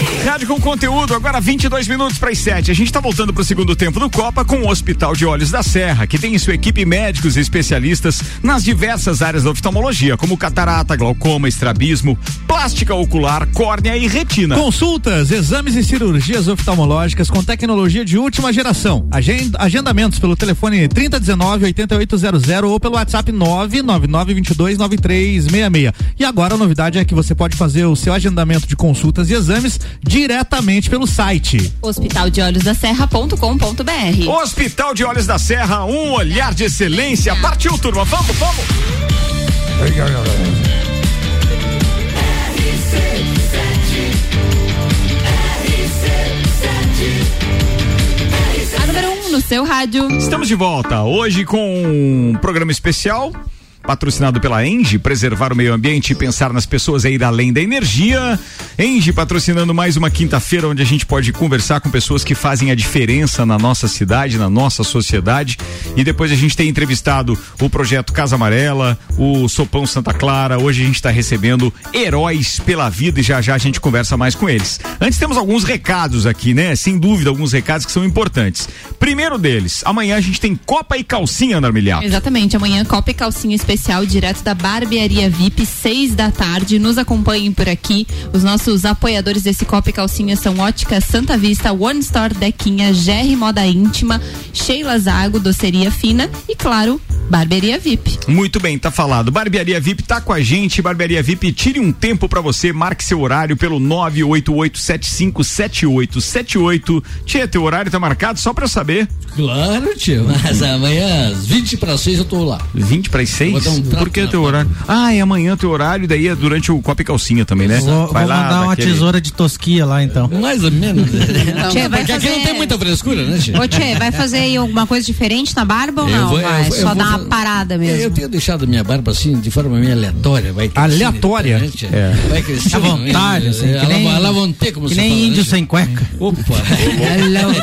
Rádio com conteúdo, agora 22 minutos para as 7. A gente está voltando para o segundo tempo do Copa com o Hospital de Olhos da Serra, que tem em sua equipe médicos e especialistas nas diversas áreas da oftalmologia, como catarata, glaucoma, estrabismo, plástica ocular, córnea e retina. Consultas, exames e cirurgias oftalmológicas com tecnologia de última geração. Agen- Agendamentos pelo telefone 3019 8800 ou pelo WhatsApp 999 22 9366. E agora a novidade é que você pode fazer o seu agendamento de consultas e exames diretamente pelo site. Hospital de Olhos da Serra.com.br. Hospital de Olhos da Serra, um olhar de excelência. Partiu, turma, vamos, vamos. A número 1 um no seu rádio. Estamos de volta hoje com um programa especial. Patrocinado pela Engie, preservar o meio ambiente e pensar nas pessoas é ir além da energia. Engie patrocinando mais uma quinta-feira onde a gente pode conversar com pessoas que fazem a diferença na nossa cidade, na nossa sociedade. E depois a gente tem entrevistado o projeto Casa Amarela, o Sopão Santa Clara. Hoje a gente está recebendo heróis pela vida e já já a gente conversa mais com eles. Antes temos alguns recados aqui, né? Sem dúvida, alguns recados que são importantes. Primeiro deles, amanhã a gente tem Copa e Calcinha, Ana Armiliato. Exatamente, amanhã Copa e Calcinha Especial direto da Barbearia VIP, seis da tarde. Nos acompanhem por aqui. Os nossos apoiadores desse Copa e Calcinha são Ótica Santa Vista, One Store Dequinha, GR Moda Íntima, Sheila Zago, Doceria Fina e, claro, Barbearia VIP. Muito bem, tá falado. Barbearia VIP tá com a gente. Barbearia VIP, tire um tempo pra você, marque seu horário pelo 988757878. Tia, teu horário tá marcado só pra eu saber. Claro, tio, mas amanhã às 20 para 6 eu tô lá. 20 para 6? Dar um trato Por que na teu horário? Ah, é amanhã teu horário, daí é durante o Copa e Calcinha também, né? Vou, vou mandar uma daquele- tesoura de tosquia lá então. Mais ou menos. Tchê, vai Porque aqui não fazer- tem muita frescura, né, Tchê? Ô, Tchê, vai fazer aí alguma coisa diferente na barba ou Eu não? vou- vai, eu só dar uma parada É, mesmo. Eu tenho deixado a minha barba assim, de forma meio aleatória. Vai Aleatória? né, Tchê? É. Vai crescendo. À vontade, assim, É, que nem- à la vontade, como Que você nem fala, né, índio Tchê? sem cueca. Opa.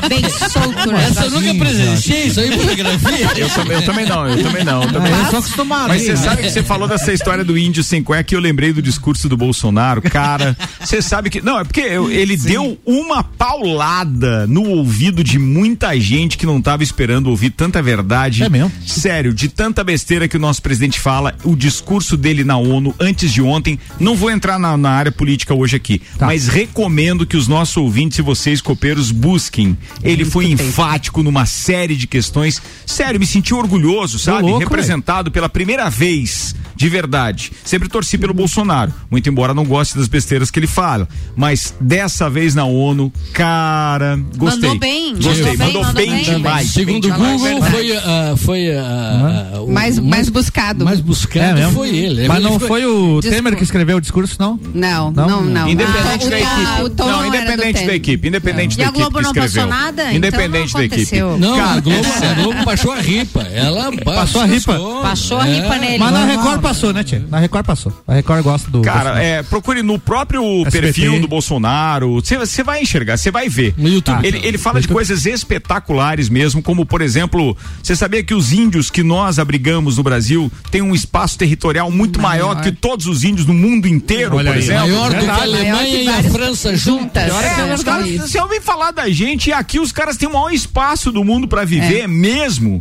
Bem solto, né? Essa eu nunca presenciei, isso aí fotografia. Eu também, eu também não, eu também não. Eu também Ah, eu não. sou acostumado. Mas você sabe que você falou dessa história do índio sem cueca e eu lembrei do discurso do Bolsonaro. Cara, você sabe que. Não, é porque ele deu uma paulada no ouvido de muita gente que não estava esperando ouvir tanta verdade. É mesmo? Sério, de tanta besteira que o nosso presidente fala, o discurso dele na ONU antes de ontem. Não vou entrar na, na área política hoje aqui, Tá. mas recomendo que os nossos ouvintes e vocês, copeiros, busquem. Ele foi enfático numa série de questões. Sério, me senti orgulhoso, sabe? louco, Representado pela primeira vez, de verdade. Sempre torci pelo Bolsonaro, muito embora não goste das besteiras que ele fala. Mas dessa vez na ONU, cara, gostei. Mandou bem, Gostei, mandou mandou, bem, bem, mandou bem. demais. Segundo o bem demais. Google, foi, ah, foi ah, ah, o Mais- mais buscado. Mais É buscado mesmo? foi ele. Mas Ele não foi o Discurso. Temer que escreveu o discurso, não? Não, Não? não, não. Independente Ah, da o equipe. o tom não, era do independente da equipe. Independente E da a equipe Globo que não escreveu. passou nada? Independente Então não da equipe. Não, Cara, a Globo, é a Globo baixou a ripa. Ela Passou a ripa? passou. A É. ripa nele. Mas na. Record passou, né, Tia? Na Record passou. A Record gosta do. Cara, do- é, procure no próprio SBT. perfil do Bolsonaro. Você vai enxergar, você vai ver. No YouTube. Ele, ele fala de coisas espetaculares mesmo, como por exemplo, você sabia que os índios que nós abrigamos no Brasil têm um espaço territorial muito maior, que todos os índios no mundo inteiro, Olha por aí. exemplo? Maior do que a. Alemanha Maior e a França juntas. juntas. É, os caras, você ouve falar da gente e aqui os caras têm o maior espaço do mundo pra viver mesmo.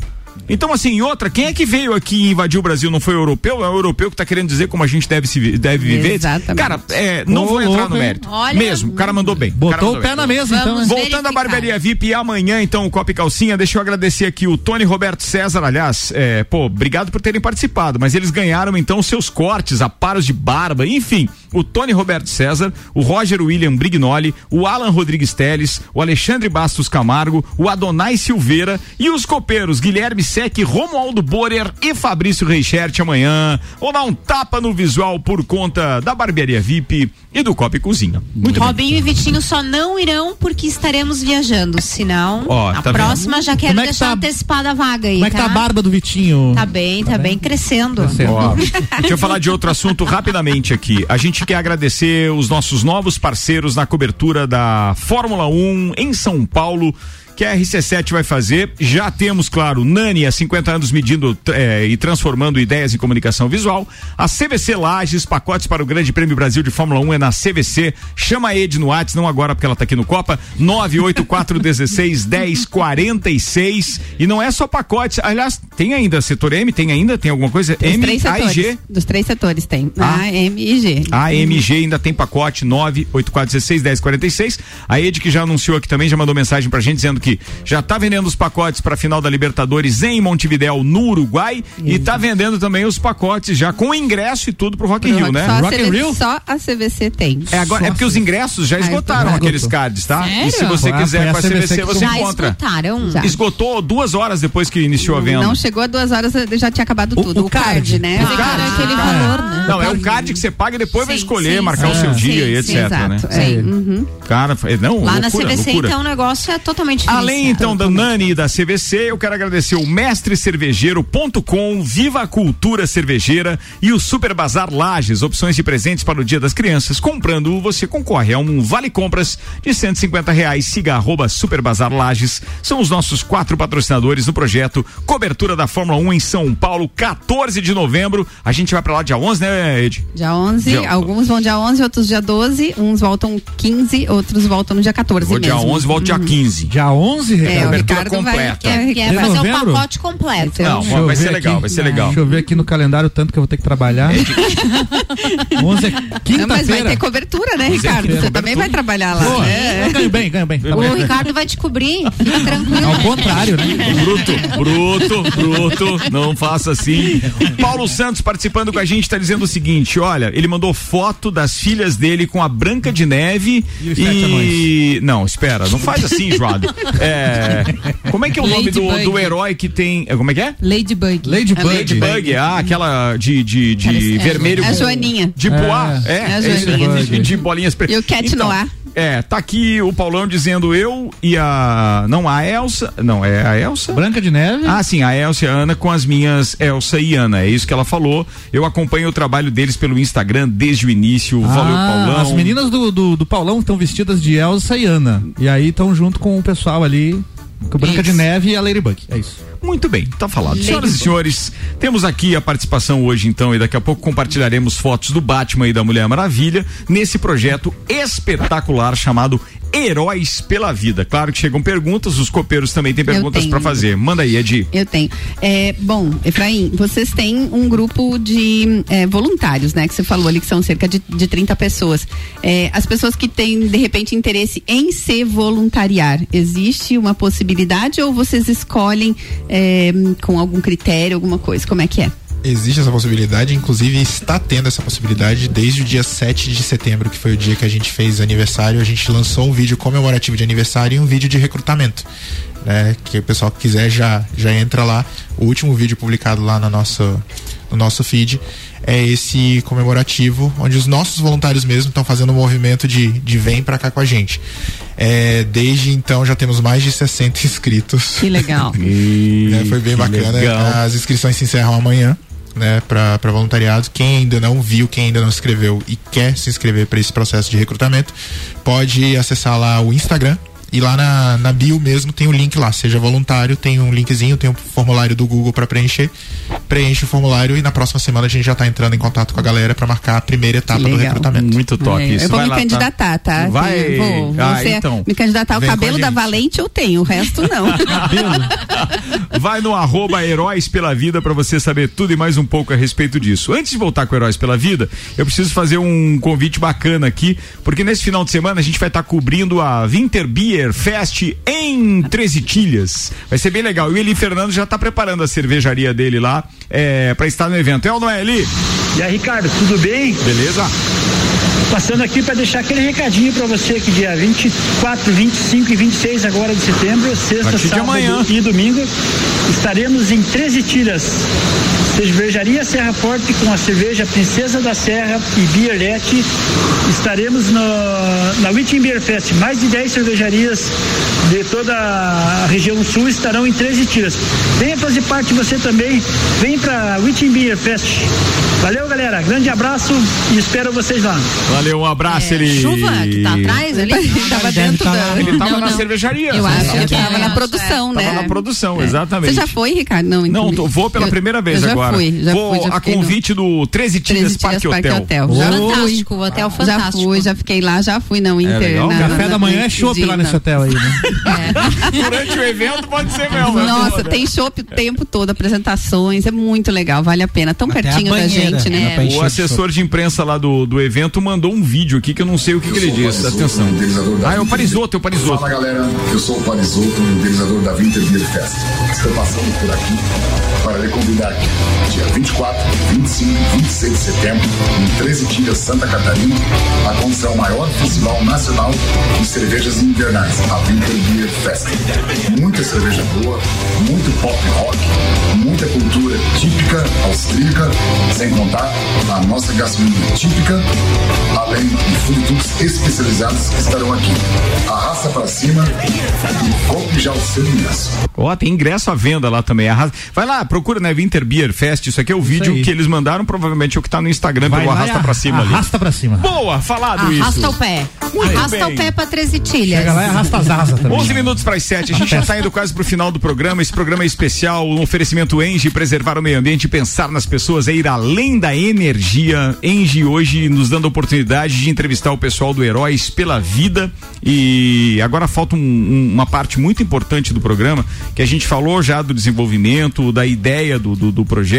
Então, assim, e outra, quem é que veio aqui e invadiu o Brasil? Não foi o europeu? É o europeu que tá querendo dizer como a gente deve, se, deve viver? Exatamente. Cara, é, não Ô, vou entrar louco, no mérito. Olha, Mesmo, o cara mandou bem. Botou cara mandou o pé bem. na mesa, então. Vamos né? Voltando à barbearia VIP, amanhã, então, o Copa e Calcinha, deixa eu agradecer aqui o Tony Roberto César, aliás, é, pô, obrigado por terem participado, mas eles ganharam então seus cortes, aparos de barba, enfim, o Tony Roberto César, o Roger William Brignoli, o Alan Rodrigues Teles, o Alexandre Bastos Camargo, o Adonai Silveira e os copeiros Guilherme Sec, Romualdo Borer e Fabrício Reichert amanhã. Vou dar um tapa no visual por conta da barbearia VIP e do Copa e Cozinha. Muito bem. Robinho e Vitinho só não irão porque estaremos viajando. Senão, Ó, a tá próxima já quero é que deixar tá- antecipada a vaga aí. Como é que tá a barba do Vitinho? Tá bem, tá, bem, crescendo. Ó, deixa eu falar de outro assunto rapidamente aqui. A gente quer agradecer os nossos novos parceiros na cobertura da Fórmula 1 em São Paulo. Que a RC7 vai fazer. Já temos, claro, Nani há 50 anos medindo eh, e transformando ideias em comunicação visual. A CVC Lages, pacotes para o Grande Prêmio Brasil de Fórmula 1 é na CVC. Chama a Ed no Whats, não agora porque ela tá aqui no Copa. 98416 1046. E não é só pacotes. Aliás, tem ainda setor M? Tem ainda? Tem alguma coisa? Dos M, três A e setores. G. Dos três setores tem. Ah. A, M e G. A AMG ainda tem pacote 98416 1046. A Ed que já anunciou aqui também, já mandou mensagem pra gente dizendo que já tá vendendo os pacotes pra final da Libertadores em Montevidéu, no Uruguai, e tá vendendo também os pacotes já com ingresso e tudo pro Rock in Rio, né? Só, a Rock in CVC, Rio? só a CVC tem. É, agora, é porque os ingressos já Ah, esgotaram aqueles cards, tá? E se Sério? você Ah, quiser a com a CVC, CVC que você Já encontra. esgotaram? Já. Esgotou duas horas depois que iniciou a venda. Não chegou duas horas, já tinha acabado O- tudo. o O, card, card. né? É que era aquele valor, né? Não, é o card que você paga e depois vai Sim, escolher, sim, marcar sim. o seu dia Sim, e etc, né? Exato. É. Uhum. Cara, foi- não, Lá na loucura, CVC, loucura. então, o negócio é totalmente diferente. Além então da Nani e da CVC, eu quero agradecer o mestrecervejeiro.com, Viva a Cultura Cervejeira e o Super Bazar Lages, opções de presentes para o Dia das Crianças. Comprando, você concorre a um vale compras de 150 reais. Siga arroba Super Bazar Lages. São os nossos quatro patrocinadores no projeto Cobertura da Fórmula 1 em São Paulo, 14 de novembro. A gente vai para lá dia 11, né, Ed? Dia 11, Dia- alguns vão dia 11, outros dia 12, uns voltam 15, outros voltam no dia 14 Vou dia mesmo. 11, volto dia 15. Dia 11, É, Ricardo? o Cobertura Ricardo vai, completa. quer, quer É De fazer o novembro? pacote completo. Não, vai ser legal, aqui. vai ser legal. Deixa eu ver aqui no calendário o tanto que eu vou ter que trabalhar. 11 é Não, mas vai quinta-feira. ter cobertura, né, é Ricardo? Você também vai trabalhar lá. Pô, É. Eu ganho bem, ganho bem. Tá O. Ricardo vai te cobrir, fica tranquilo. Ao contrário, né? Bruto, bruto, bruto, não faça assim. Paulo Santos participando com a gente está dizendo o seguinte: olha, ele mandou foto das filhas dele com a Branca de Neve E e. Não, espera, não faz assim, Joado. É. Como é que é o nome do, do herói que tem. é, Como é que é? Ladybug. Ladybug. Ladybug, ah, aquela de, de, de Parece- é, vermelho. É a com- Joaninha. De poá, é, É a é isso Joaninha. de, de bolinhas pretas. E o Cat então, Noir. É, tá aqui o Paulão dizendo eu e a. Não, a Elsa. Não, é a Elsa? Branca de Neve. Ah, sim, a Elsa e a Ana com as minhas Elsa e Ana. É isso que ela falou. Eu acompanho o trabalho deles pelo Instagram desde o início. Valeu, Ah, Paulão. As meninas do, do, do Paulão estão vestidas de Elsa e Ana. E aí estão junto com o pessoal ali, com Branca de Isso. Neve e a Ladybug. É isso. Muito bem, tá falado. Senhoras e senhores, temos aqui a participação hoje, então, e daqui a pouco compartilharemos fotos do Batman e da Mulher Maravilha nesse projeto espetacular chamado Heróis pela Vida. Claro que chegam perguntas, os copeiros também têm perguntas para fazer. Manda aí, Edi. Eu tenho. É, bom, Efraim, vocês têm um grupo de é, voluntários, né? Que você falou ali que são cerca de, de 30 pessoas. É, as pessoas que têm, de repente, interesse em se voluntariar, existe uma possibilidade ou vocês escolhem é, com algum critério, alguma coisa? Como é que é? Existe essa possibilidade, inclusive está tendo essa possibilidade desde o dia 7 de setembro, que foi o dia que a gente fez aniversário. A gente lançou um vídeo comemorativo de aniversário e um vídeo de recrutamento. Né, que o pessoal que quiser já, já entra lá. O último vídeo publicado lá no nosso, no nosso feed é esse comemorativo, onde os nossos voluntários mesmo estão fazendo um movimento de, de vem pra cá com a gente. É, desde então já temos mais de 60 inscritos. Que legal. né, foi bem que bacana. legal. As inscrições se encerram amanhã. Né, para voluntariado. Quem ainda não viu, quem ainda não se inscreveu e quer se inscrever para esse processo de recrutamento, pode acessar lá o Instagram, E lá na, na bio mesmo tem o link lá, seja voluntário, tem um linkzinho, tem um formulário do Google para preencher. Preenche o formulário e na próxima semana a gente já tá entrando em contato com a galera para marcar a primeira etapa do recrutamento. Muito top É, isso. eu vou Vai me lá, candidatar, tá? Vai. Tem- Vou, vou Ah, ser- então. me candidatar. O Vem cabelo da. Valente eu tenho, o resto não. Vai no arroba Heróis pela Vida pra você saber tudo e mais um pouco a respeito disso. Antes de voltar com Heróis pela Vida, eu preciso fazer um convite bacana aqui, porque nesse final de semana a gente vai estar cobrindo a Winter Beer Fest em Treze Tilhas. Vai ser bem legal. E o Eli Fernando já tá preparando a cervejaria dele lá é, para estar no evento. É ou não é, Eli? E aí, Ricardo, tudo bem? Beleza? Passando aqui para deixar aquele recadinho para você que dia 24, 25 e 26 agora de setembro, sexta, sábado e domingo, estaremos em 13 tiras. Cervejaria Serra Forte com a cerveja Princesa da Serra e Bierlete. Estaremos no, na Witting Beer Fest. Mais de 10 cervejarias de toda a região sul estarão em 13 tiras. Venha fazer parte você também. Vem para Witting Beer Fest. Valeu, galera. Grande abraço e espero vocês lá. Valeu, um abraço, Eli. Chuva, que tá atrás ali? tava dentro da. Ele tava Não, na não. cervejaria. Eu acho que tava na produção, né? Tava na produção, É. exatamente. Você já foi, Ricardo? Não, Não, inclusive. tô- vou pela Eu- primeira vez eu já agora. Fui, já vou fui, já a fiquei no- convite do 13 Tiras 13 Parque Tiras Hotel. Hotel. Já Fantástico, o hotel Já fantástico. fui, já fiquei lá, já fui não Inter. na- Café na- da manhã é chopp lá nesse hotel aí, né? Durante o evento pode ser mesmo. né? Nossa, tem chopp o tempo todo, apresentações, é muito legal, vale a pena. Tão Até pertinho a da gente, né? O assessor de imprensa lá do, do evento mandou um vídeo aqui que eu não sei o que, que ele disse. Atenção. Ah, é o Parisoto, é o Parisoto. Fala galera, eu sou o Parisoto, idealizador da Winter Beer Fest. Estou passando por aqui para lhe convidar aqui, dia 24, 25 e 26 de setembro, em 13 Tiras, Santa Catarina, acontecerá o maior festival nacional de cervejas invernais, a Winter Beer Fest. Muita cerveja boa, muito pop rock, muita cultura típica austríaca, sem contar a nossa gastronomia típica, além de trucks especializados que estarão aqui. Arrasta para cima e compre já o seu ingresso. Ó, tem ingresso à venda lá também. Arrasa- Vai lá, procura na Winter Beer Fest. Isso aqui é o vídeo aí. que eles mandaram, provavelmente é o que tá no Instagram Vai pelo Arrasta pra cima ali. Arrasta pra cima. Boa, falado isso. Arrasta o pé. Muito arrasta bem. o pé pra 13 tilhas. Chega lá e arrasta as asas também. 11 minutos para as 7. A gente já está indo quase pro final do programa. Esse programa é especial, um oferecimento Engie, preservar o meio ambiente, pensar nas pessoas, é ir além da energia. Engie hoje nos dando a oportunidade de entrevistar o pessoal do Heróis pela Vida. E agora falta um- um- uma parte muito importante do programa, que a gente falou já do desenvolvimento, da ideia do, do, do projeto.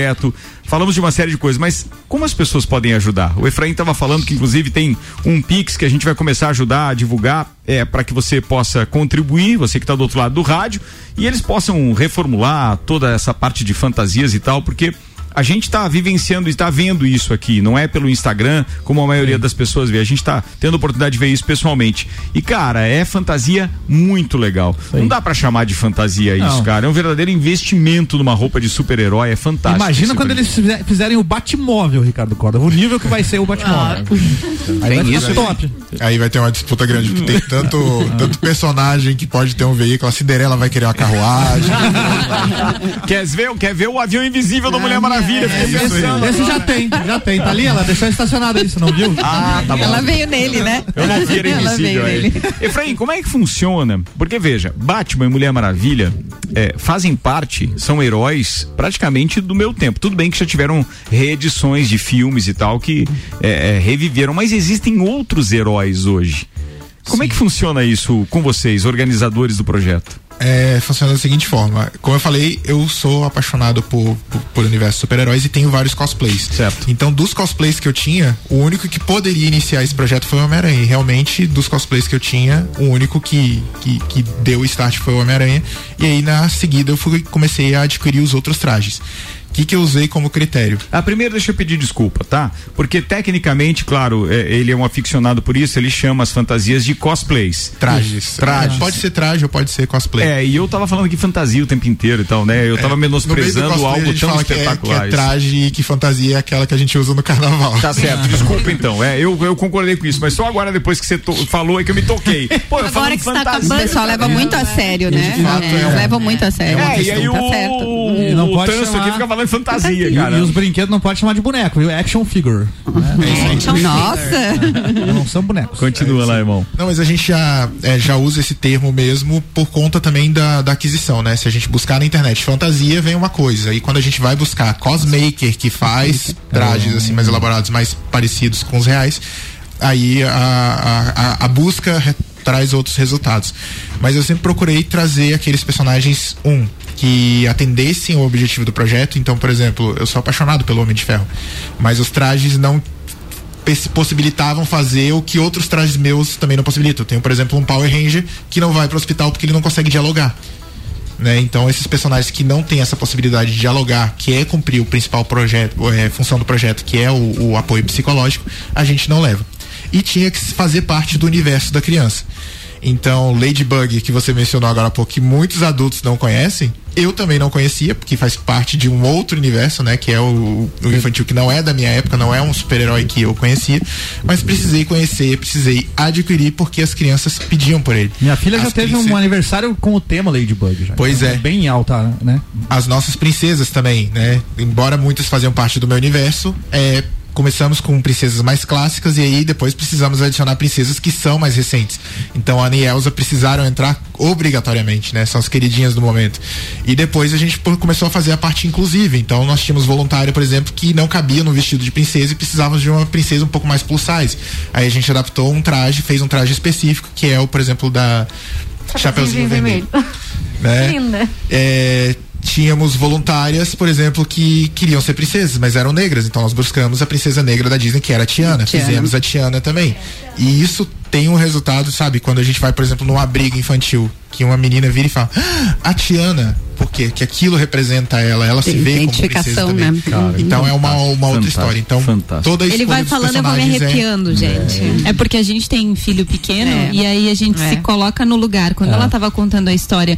Falamos de uma série de coisas, mas como as pessoas podem ajudar? O Efraim estava falando que inclusive tem um Pix que a gente vai começar a ajudar a divulgar é, para que você possa contribuir, você que está do outro lado do rádio, e eles possam reformular toda essa parte de fantasias e tal, porque a gente está vivenciando e está vendo isso aqui, não é pelo Instagram, como a maioria das pessoas vê. A gente está tendo a oportunidade de ver isso pessoalmente. E, cara, é fantasia muito legal. Não dá para chamar de fantasia isso, Não. cara. É um verdadeiro investimento numa roupa de super-herói. É fantástico. Imagina quando eles fizer- fizerem o Batmóvel, Ricardo Córdova. O nível que vai ser o Batmóvel. Aí vai ficar top. Aí vai ter uma disputa grande, porque tem tanto, tanto personagem que pode ter um veículo. A Cinderela vai querer uma carruagem. quer, ver, quer ver o avião invisível da Mulher Maravilha? Fiquei Esse, pensando esse já tem, já tem. Tá ali, ela deixou estacionado isso, não viu? Ah, tá bom. Ela veio nele, né? Eu não vi, Ela invisível veio aí. nele. Efraim, como é que funciona? Porque veja, Batman e Mulher Maravilha é, fazem parte, são heróis praticamente do meu tempo. Tudo bem que já tiveram reedições de filmes e tal que é, é, reviveram, mas existem outros heróis hoje. Como é que funciona isso com vocês, organizadores do projeto? É, funciona da seguinte forma. Como eu falei, eu sou apaixonado por, por, por universo super-heróis e tenho vários cosplays. Certo. Então, dos cosplays que eu tinha, o único que poderia iniciar esse projeto foi o Homem-Aranha. Realmente, dos cosplays que eu tinha, o único que, que, que deu o start foi o Homem-Aranha. E aí, na seguida, eu fui, comecei a adquirir os outros trajes. O que, que eu usei como critério? Ah, primeiro deixa eu pedir desculpa, tá? Porque tecnicamente, claro, é, ele é um aficionado por isso, ele chama as fantasias de cosplays. Trajes. Trajes. Pode ser traje ou pode ser cosplay. É, e eu tava falando aqui fantasia o tempo inteiro e tal, né? Eu tava No meio do menosprezando cosplay, a algo tão fala que é- espetacular. Que é, traje e que fantasia é aquela que a gente usa no carnaval. Tá certo, desculpa então. É, eu, eu concordei com isso, mas só agora depois que você to- falou é que eu me toquei. Pô, eu Agora falo que está acabando, o pessoal leva muito a sério, né? Fato, É, é levam muito a sério. É, e aí o, tá certo. o, Não o pode Tanso chamar- aqui fica falando fantasia, E, cara. e os brinquedos não pode chamar de boneco, viu? Action figure. né? Action Nossa. Não são bonecos. Continua lá, irmão. Não, mas a gente já, é, já usa esse termo mesmo por conta também da, da aquisição, né? Se a gente buscar na internet fantasia, vem uma coisa. E quando a gente vai buscar cosmaker, que faz trajes assim mais elaborados, mais parecidos com os reais, aí a, a, a- a busca traz outros resultados. Mas eu sempre procurei trazer aqueles personagens, um, que atendessem o objetivo do projeto. Então, por exemplo, eu sou apaixonado pelo Homem de Ferro, mas os trajes não possibilitavam fazer o que outros trajes meus também não possibilitam. Eu tenho, por exemplo, um Power Ranger que não vai pro hospital porque ele não consegue dialogar. Né? Então, esses personagens que não têm essa possibilidade de dialogar, que é cumprir o principal projeto, é, função do projeto, que é o, o apoio psicológico, a gente não leva. E tinha que fazer parte do universo da criança. Então, Ladybug, que você mencionou agora há pouco, que muitos adultos não conhecem, eu também não conhecia, porque faz parte de um outro universo, né? Que é o, o infantil, que não é da minha época, não é um super-herói que eu conhecia, mas precisei conhecer, precisei adquirir, porque as crianças pediam por ele. Minha filha já As teve prince- um aniversário com o tema Ladybug. Já. Pois é. Bem alta, né? as nossas princesas também, né? Embora muitas faziam parte do meu universo, é, começamos com princesas mais clássicas e aí depois precisamos adicionar princesas que são mais recentes. Então a Anne e Elsa precisaram entrar obrigatoriamente, né? São as queridinhas do momento. E depois a gente começou a fazer a parte inclusiva. Então nós tínhamos voluntária, por exemplo, que não cabia no vestido de princesa e precisávamos de uma princesa um pouco mais plus size. Aí a gente adaptou um traje, fez um traje específico, que é o, por exemplo, da Chapeuzinho Vermelho. né? Linda. É, tínhamos voluntárias, por exemplo, que queriam ser princesas, mas eram negras. Então nós buscamos a princesa negra da Disney, que era a Tiana. Tiana. Fizemos a Tiana também. E isso tem um resultado, sabe? Quando a gente vai, por exemplo, num abrigo infantil, que uma menina vira e fala, "Ah, a Tiana. Por quê? Que aquilo representa ela, ela se Tem vê como princesa identificação, também. né? Cara, então é uma, uma outra história. Então, fantástico. toda a Ele vai falando, eu vou me é- arrepiando, gente. É porque a gente tem filho pequeno É. e aí a gente É. se coloca no lugar. Quando É. ela tava contando a história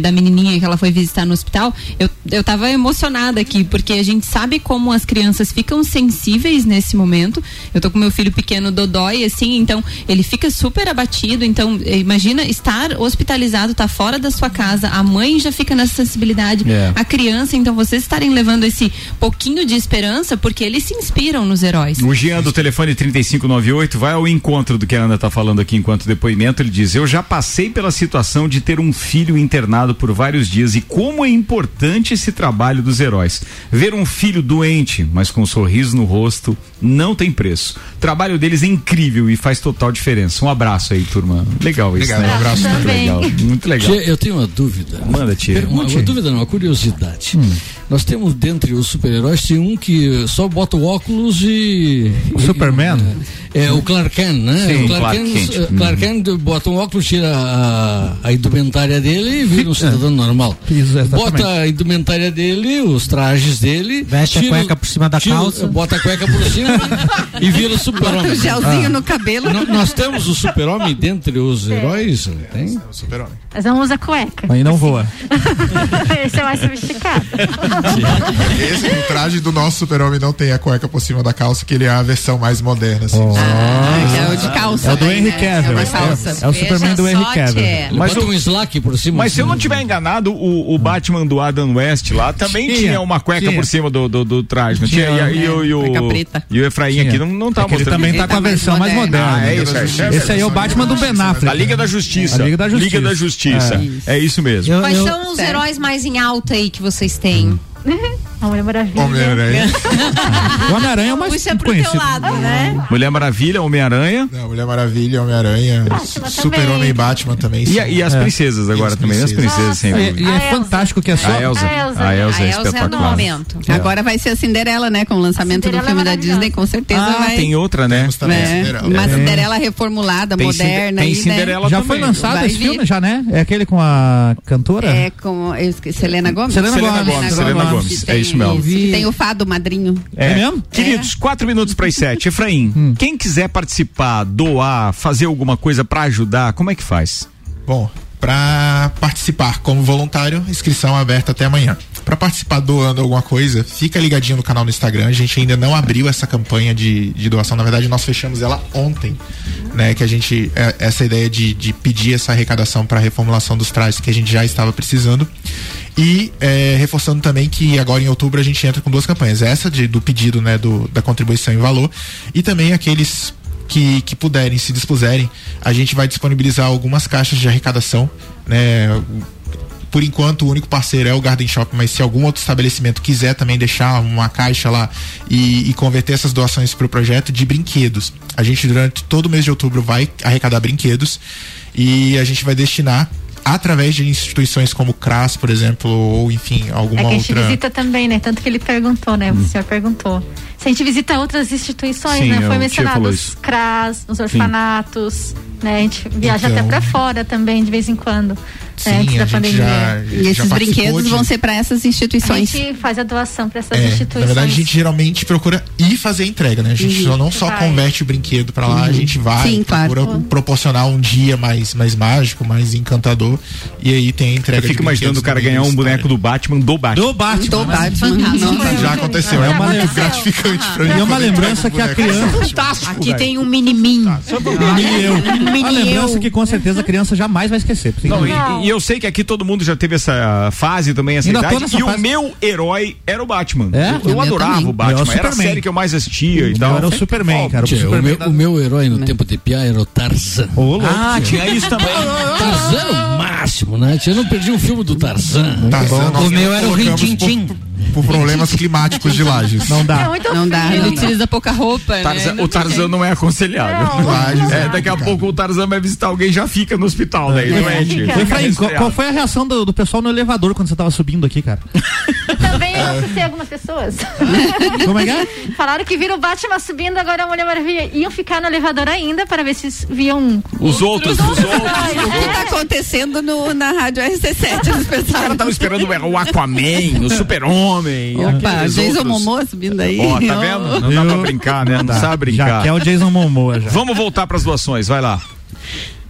da menininha que ela foi visitar no hospital, eu, eu tava emocionada aqui, porque a gente sabe como as crianças ficam sensíveis nesse momento. Eu tô com meu filho pequeno Dodói, assim, então ele fica super abatido. Então, eh, imagina estar hospitalizado, tá fora da sua casa, a mãe já fica nessa sensibilidade, É. a criança, então vocês estarem levando esse pouquinho de esperança, porque eles se inspiram nos heróis. O Jean do telefone 3598 vai ao encontro do que a Ana tá falando aqui enquanto depoimento. Ele diz: Eu já passei pela situação de ter um filho internado por vários dias e como é importante esse trabalho dos heróis. Ver um filho doente, mas com um sorriso no rosto, não tem preço. O trabalho deles é incrível e faz total diferença. Um abraço aí, turma. Legal isso. Obrigado, né? um abraço Muito também. legal. Muito legal. Tia, eu tenho uma dúvida. Manda, tia. Uma, uma dúvida não, uma curiosidade. Nós temos dentre os super-heróis, tem um que só bota o óculos e. O Superman? É, o Clark Kent, né? Sim, o Clark, Clark Kent, Kent. eh, Clark Kent bota um óculos, tira a, a indumentária dele e vira um cidadão normal. Isso, exatamente. Bota a indumentária dele, os trajes dele. Veste a tira o- cueca por cima da tira calça. Bota a cueca por cima e vira o super-homem. O gelzinho no cabelo. No- Nós temos o super-homem dentre os heróis? Tem? O super-homem. Mas não usa cueca. Aí não voa. Esse é mais sofisticado. Esse, o traje do nosso super-homem não tem a cueca por cima da calça, que ele é a versão mais moderna. Assim. Ah, é o de calça. É o do daí, Henry né? Cavill. É É, é o Superman do Henry Cavill. Ele Mas bota um slack por cima. Mas se eu assim, não tiver enganado, o, o Batman do Adam West lá também tinha, Tinha, uma cueca tinha. por cima do, do, do traje. Não tinha? Tinha, E, e, o- e, o- e o Efraim Tinha. aqui não, não tá É que ele mostrando. também Ele tá com tá a mais versão mais moderna. Ah, é isso, é isso. Esse aí é o Batman do Ben Affleck. A Liga da Justiça. A Liga da Justiça. Liga da Justiça. É, isso mesmo. Quais eu- são os heróis mais em alta aí que vocês têm? A Mulher Maravilha. Homem-Aranha. O Homem-Aranha é mais Puxa pro conhecido. teu lado, né? Mulher Maravilha, Homem-Aranha. Não, Mulher Maravilha, Homem-Aranha, Batman Super-Homem e Batman também. E, e as É. princesas agora E as também, as princesas. princesas sem E, dúvida. e é fantástico que é só. A Elsa. A Elsa. É Elsa é do espetacular. momento. Agora vai ser a Cinderela, né? Com o lançamento do filme é da. Disney, com certeza Ah, vai. tem outra, né? Temos também a É, Cinderela. uma É. Cinderela reformulada, moderna. tem aí, Cinderela Já foi lançado esse filme, já, né? É aquele com a cantora? Né? É com eu esqueci, Selena Gomes? Selena Gomes, Selena Gomes. É tem- isso mesmo. que Tem o fado madrinho. É mesmo? Queridos, quatro minutos para as sete. Efraim, Hum. quem quiser participar, doar, fazer alguma coisa para ajudar, como é que faz? Bom, Para participar como voluntário, inscrição aberta até amanhã. Para participar doando alguma coisa, fica ligadinho no canal no Instagram. A gente ainda não abriu essa campanha de, de doação. Na verdade, nós fechamos ela ontem, né? Que a gente é, essa ideia de, de pedir essa arrecadação para reformulação dos trajes que a gente já estava precisando. E é, reforçando também que agora em outubro a gente entra com duas campanhas. Essa de, do pedido né, do, da contribuição em valor e também aqueles que, que puderem, se dispuserem, a gente vai disponibilizar algumas caixas de arrecadação, né? Por enquanto, o único parceiro é o Garden Shop, mas se algum outro estabelecimento quiser também deixar uma caixa lá e, e converter essas doações para o projeto de brinquedos. A gente, durante todo o mês de outubro, vai arrecadar brinquedos e a gente vai destinar através de instituições como o CRAS, por exemplo, ou enfim, alguma É que a gente outra. visita também, né? Tanto que ele perguntou, né? O senhor perguntou. Se a gente visita outras instituições, Sim, né? é, Foi o mencionado os. CRAS, os orfanatos, né? A gente viaja Então- até pra fora também, de vez em quando. Sim? Antes a da gente pandemia. já- E esses brinquedos de- vão ser para essas A instituições. gente faz a doação para essas É, instituições. na verdade, a gente geralmente procura ir fazer a entrega, né? A gente Uhum. só não só Vai. converte o brinquedo pra lá, a Uhum. gente vai, Sim, claro. procura Uhum. proporcionar um dia mais, mais mágico, mais encantador. E aí tem a entrega Eu fico imaginando o cara ganhar um boneco do Batman do Batman. Do Batman. Do né? Batman. Já aconteceu, é uma lembrança. gratificante pra mim. E é uma lembrança que a criança. Aqui tem um mini mim. Mini eu. Uma lembrança que com certeza a criança jamais vai esquecer. Não, e, e eu sei que aqui todo mundo já teve essa fase também, essa Ainda idade. E o fase. meu herói era o Batman. É? Eu, O meu adorava também. o Batman. Eu era o Era a Superman. série que eu mais assistia e Eu tal. era o Superman, cara. O Tchê, o, Superman meu, da- o meu herói no tempo de piar era o Tarzan. Louco, Ah, tinha isso também. Tarzan era o máximo, né? Eu não perdi um filme do Tarzan. Tarzan, nós O meu era o Rintintim. Por, problemas climáticos de lajes. Não É dá. muito Não dá, Ele não dá. utiliza pouca roupa, Tarzan- né? o Tarzan não é aconselhável. Não. Lajes É, daqui a pouco o Tarzan vai visitar alguém e já fica no hospital daí, É. doente. Fica. Ô, Efraim, qual, qual foi a reação do, do pessoal no elevador quando você tava subindo aqui, cara? Também eu assustei algumas pessoas. Como é que é? Falaram que viram o Batman subindo, agora a Mulher Maravilha. Iam ficar no elevador ainda para ver se viam. Os outros, os outros. O que tá acontecendo no, na rádio RC7? Eles Os caras estavam esperando o Aquaman, o Super-Homem. Opa, aqueles Jason outros. Momoa subindo aí. Ó, tá vendo? Não dá pra brincar, né? Não sabe Já brincar. quer o Jason Momoa já. Vamos voltar pras doações, vai lá.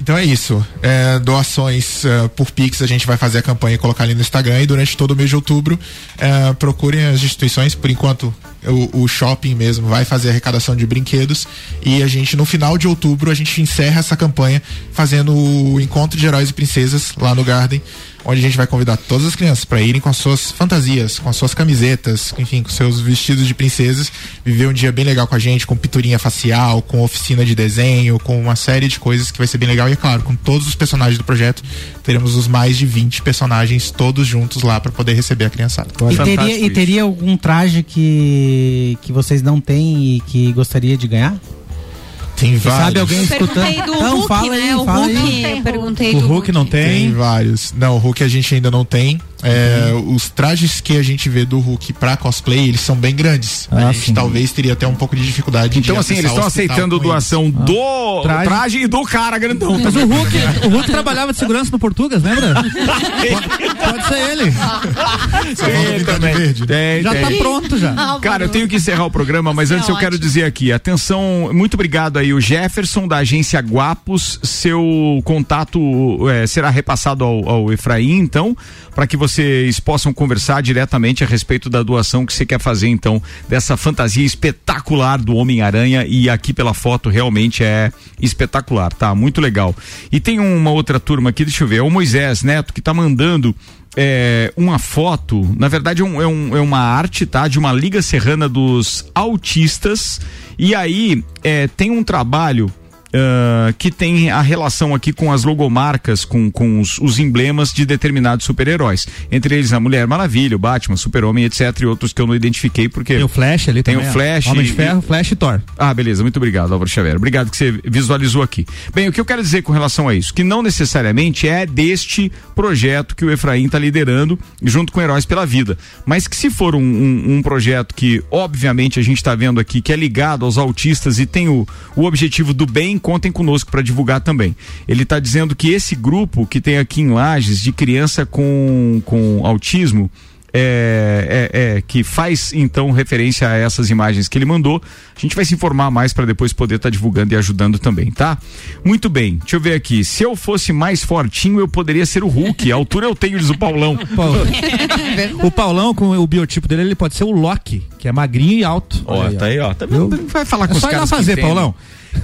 Então é isso. É, doações é, por Pix, a gente vai fazer a campanha e colocar ali no Instagram. E durante todo o mês de outubro, é, procurem as instituições. Por enquanto, o, o shopping mesmo vai fazer a arrecadação de brinquedos. E a gente, no final de outubro, a gente encerra essa campanha fazendo o encontro de heróis e princesas lá no Garden. Onde a gente vai convidar todas as crianças para irem com as suas fantasias, com as suas camisetas, enfim, com seus vestidos de princesas, viver um dia bem legal com a gente, com pinturinha facial, com oficina de desenho, com uma série de coisas que vai ser bem legal. E é claro, com todos os personagens do projeto, teremos os mais de 20 personagens todos juntos lá para poder receber a criançada. E teria, e teria algum traje que, que vocês não têm e que gostaria de ganhar? Tem vários. sabe alguém escutando? Não, Hulk, fala né? aí, o fala Hulk, aí. eu perguntei O do Hulk não Tem tem. vários. Não, o Hulk a gente ainda não tem. É, Uhum. Os trajes que a gente vê do Hulk pra cosplay, eles são bem grandes. Ah, a gente sim. talvez teria até um pouco de dificuldade Então, de assim, eles estão aceitando doação do Traje. traje. e do cara grandão. Mas também. o Hulk, o Hulk trabalhava de segurança no Portugas, lembra? pode, pode ser ele. Você do Vintage Verde? Tem, Já tem. tá pronto já. Cara, eu tenho que encerrar o programa, mas antes eu quero dizer aqui, atenção, muito obrigado aí, o Jefferson da agência Guapos, seu contato eh, será repassado ao, ao Efraim, então, para que vocês possam conversar diretamente a respeito da doação que você quer fazer, então, dessa fantasia espetacular do Homem-Aranha e aqui pela foto realmente é espetacular, tá? Muito legal. E tem uma outra turma aqui, deixa eu ver, é o Moisés Neto que tá mandando é, uma foto, na verdade é, um- é um- é uma arte, tá? De uma Liga Serrana dos Autistas. E aí é, tem um trabalho. Ah, que tem a relação aqui com as logomarcas, com, com os, os emblemas de determinados super-heróis. Entre eles a Mulher Maravilha, o Batman, Super-Homem, etc. E outros que eu não identifiquei porque. Tem o Flash ali Tem também. o ó. Flash. Homem de e- Ferro, Flash e Thor. ah, beleza, muito obrigado, Álvaro Xavier. Obrigado que você visualizou aqui. Bem, o que eu quero dizer com relação a isso? Que não necessariamente é deste projeto que o Efraim está liderando junto com Heróis pela Vida. Mas que se for um, um- um projeto que, obviamente, a gente está vendo aqui, que é ligado aos autistas e tem o, o objetivo do bem, contem conosco para divulgar também. Ele está dizendo que esse grupo que tem aqui em Lages de criança com, com autismo é, é, é, que faz então referência a essas imagens que ele mandou. A gente vai se informar mais para depois poder estar tá divulgando e ajudando também, tá? Muito bem, deixa eu ver aqui. Se eu fosse mais fortinho, eu poderia ser o Hulk. A altura eu tenho, diz o Paulão. o Paulão, com o biotipo dele, ele pode ser o Loki, que é magrinho e alto. Ó, tá aí, ó. Tá? Vai falar com é os só ir lá caras. que fazer, entendem. Paulão.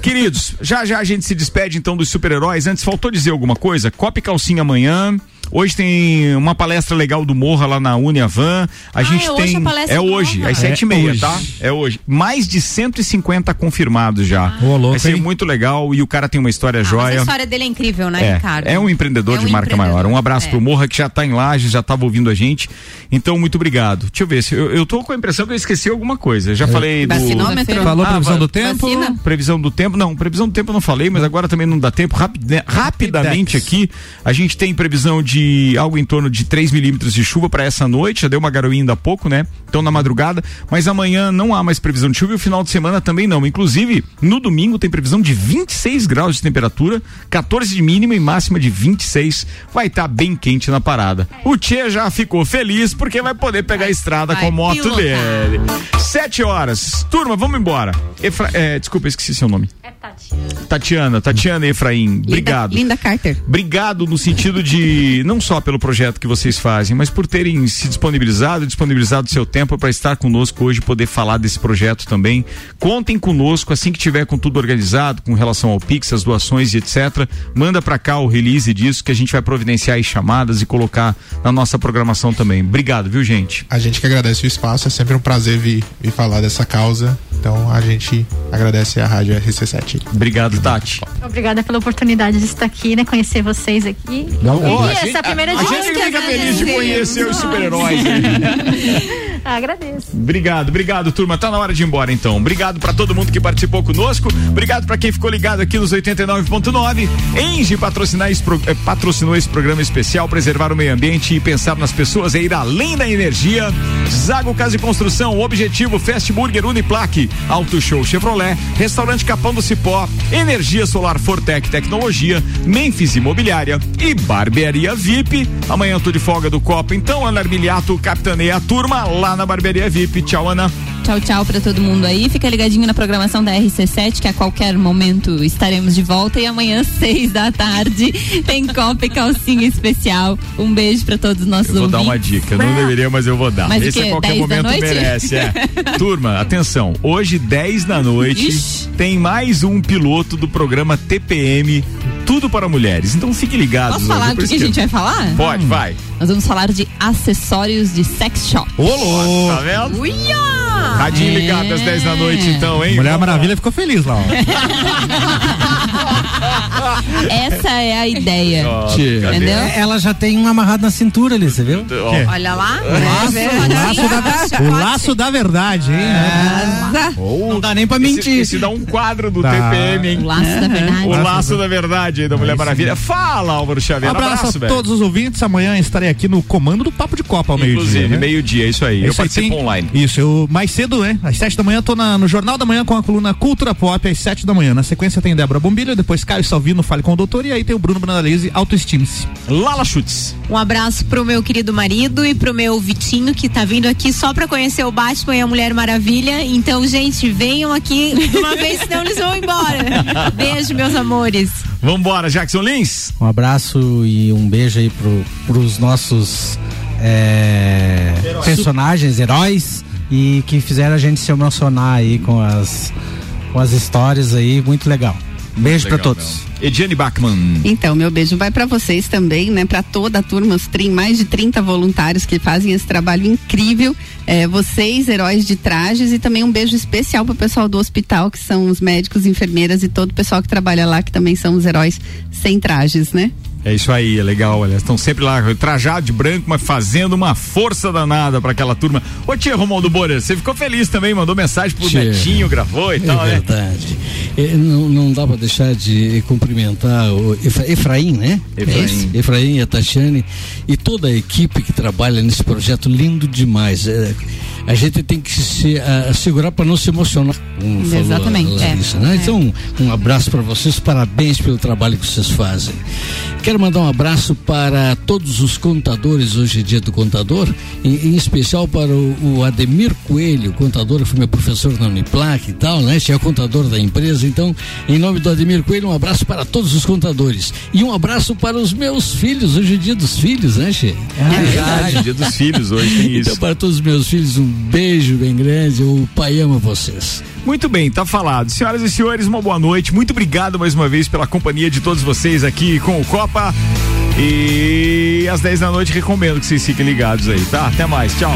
Queridos, já já a gente se despede então dos super-heróis. Antes, faltou dizer alguma coisa? Cope calcinha amanhã. Hoje tem uma palestra legal do Morra lá na Uniavan. A gente é hoje tem. a palestra é do hoje, às sete e É meia, hoje. tá? É hoje. Mais de 150 confirmados já. Ô, louco, Vai ser hein? muito legal e o cara tem uma história Mas a joia. história dele é incrível, né, É, Ricardo? é um empreendedor É um de marca empreendedor, maior. Um abraço é. pro Morra que já tá em Lages, já tava ouvindo a gente. Então, muito obrigado. Deixa eu ver se eu, eu tô com a impressão que eu esqueci alguma coisa. Eu já falei do Vacinômetro? Falou previsão va- do tempo? vacina? Previsão do tempo, não, previsão do tempo eu não falei, mas agora também não dá tempo. Rapide- rapidamente aqui, a gente tem previsão de algo em torno de 3 milímetros de chuva para essa noite, já deu uma garoinha ainda há pouco, né? Então na madrugada, mas amanhã não há mais previsão de chuva e o final de semana também não. Inclusive, no domingo tem previsão de 26 graus de temperatura, 14 de mínima e máxima de 26. Vai estar bem quente na parada. O Tchê já ficou feliz porque vai poder pegar a estrada com a moto pilotar. dele. Sete horas. Turma, vamos embora. Efra, é, desculpa, eu esqueci seu nome. É Tati. Tatiana, Tatiana e Efraim, obrigado. Linda, Linda Carter. Obrigado no sentido de não só pelo projeto que vocês fazem, mas por terem se disponibilizado, disponibilizado seu tempo para estar conosco hoje, poder falar desse projeto também. Contem conosco assim que tiver com tudo organizado, com relação ao Pix, as doações e etc. Manda para cá o release disso que a gente vai providenciar as chamadas e colocar na nossa programação também. Obrigado, viu, gente? A gente que agradece o espaço, é sempre um prazer vir, vir falar dessa causa. Então a gente agradece a Rádio RC7. Obrigado, Tati. Obrigada pela oportunidade de estar aqui, né? Conhecer vocês aqui. Ó, e a essa gente- é a primeira a de gente fica feliz de conhecer os super-heróis. agradeço. Obrigado, obrigado, turma. Tá na hora de ir embora então. Obrigado pra todo mundo que participou conosco. Obrigado pra quem ficou ligado aqui nos 89.9. Engie patrocinar esse eh, patrocinou esse programa especial, preservar o meio ambiente e pensar nas pessoas é ir além da energia. Zago Casa e Construção, Objetivo, Fast Burger, Uniplaque, Auto Show Chevrolet, Restaurante Capão do Cipó, Energia Solar Fortec Tecnologia, Memphis Imobiliária e Barbearia VIP. Amanhã eu tô de folga do Copa, então Ana Armiliato capitaneia a turma lá na Barbearia VIP. Tchau, Ana. Tchau, tchau pra todo mundo aí. Fica ligadinho na programação da RC7, que a qualquer momento estaremos de volta. E amanhã, seis da tarde, tem Copa e Calcinha Especial. Um beijo pra todos os nossos Eu vou dar ouvintes. uma dica, não deveria, mas eu vou dar. Mas o Esse a qualquer 10 da momento merece. É. Turma, atenção. Hoje, 10 da noite, tem mais um piloto do programa TPM Tudo para Mulheres. Então fique ligado. Posso falar do que a gente vai falar? Pode, vai. Nós vamos falar de acessórios de sex shop. Ô, louco! Tá vendo? Uia! Radinho ligado às 10 da noite, então, hein? Mulher. Maravilha ficou feliz lá, ó. Essa é a ideia. Tchê. Entendeu? É, Ela já tem um amarrado na cintura ali, você viu? Olha lá. Laço, É, o laço da, o laço da verdade, hein? Ou Não dá nem pra mentir. esse dá um quadro do Tá. TPM, hein? O laço da verdade. O laço da verdade aí da Mulher Maravilha. Fala, Álvaro Xavier. Abraço, abraço a velho. todos os ouvintes. Amanhã estarei aqui no comando do Papo de Copa ao meio-dia. Inclusive, né? meio-dia, isso aí. É eu isso aí, participo tem- online. Isso, eu mais cedo, né? Às sete da manhã tô na- no Jornal da Manhã com a coluna Cultura Pop, às sete da manhã. Na sequência tem Débora Bombilho, depois Caio Salvino, Fale com o Doutor, e aí tem o Bruno Brandalize, Autoestime-se. Lala Chutes. Um abraço pro meu querido marido e pro meu Vitinho, que tá vindo aqui só pra conhecer o Batman e a Mulher Maravilha. Então, gente, venham aqui de uma vez, senão eles vão embora. Beijo, meus amores. Vambora, Jackson Lins. Um abraço e um beijo aí pro, pros nossos é, personagens, heróis, e que fizeram a gente se emocionar aí com as, com as histórias aí, muito legal. Beijo pra Legal, todos. meu. Ediane Bachmann. Então, meu beijo vai para vocês também, né? Para toda a turma, os trim, mais de 30 voluntários que fazem esse trabalho incrível. É, vocês, heróis de trajes, e também um beijo especial para o pessoal do hospital, que são os médicos, enfermeiras e todo o pessoal que trabalha lá, que também são os heróis sem trajes, né? É isso aí, é legal, olha. Estão sempre lá, trajado de branco, mas fazendo uma força danada pra aquela turma. Ô tia Romualdo Borer, você ficou feliz também, mandou mensagem pro Tchê. Netinho, gravou e É tal, né? verdade. É, não, não dá para deixar de cumprimentar o Efra- Efraim, né? Efraim. É? Efraim e a Tatiane e toda a equipe que trabalha nesse projeto lindo demais. É, a gente tem que se uh, segurar para não se emocionar. Exatamente. Larissa, é. né? Então, um abraço para vocês, parabéns pelo trabalho que vocês fazem. Quero mandar um abraço para todos os contadores, hoje é dia do contador, em, em especial para o, o, Ademir Coelho, contador, que foi meu professor na Uniplac e tal, né? Tinha contador da empresa. Então, em nome do Ademir Coelho, um abraço para todos os contadores. E um abraço para os meus filhos, hoje é dia dos filhos, né, Che? É verdade, dia dos filhos, hoje tem isso. Então, para todos os meus filhos, um beijo bem grande, o pai ama vocês. Muito bem, tá falado. Senhoras e senhores, uma boa noite. Muito obrigado mais uma vez pela companhia de todos vocês aqui com o Copa. E às 10 da noite recomendo que vocês fiquem ligados aí, tá? Até mais, tchau.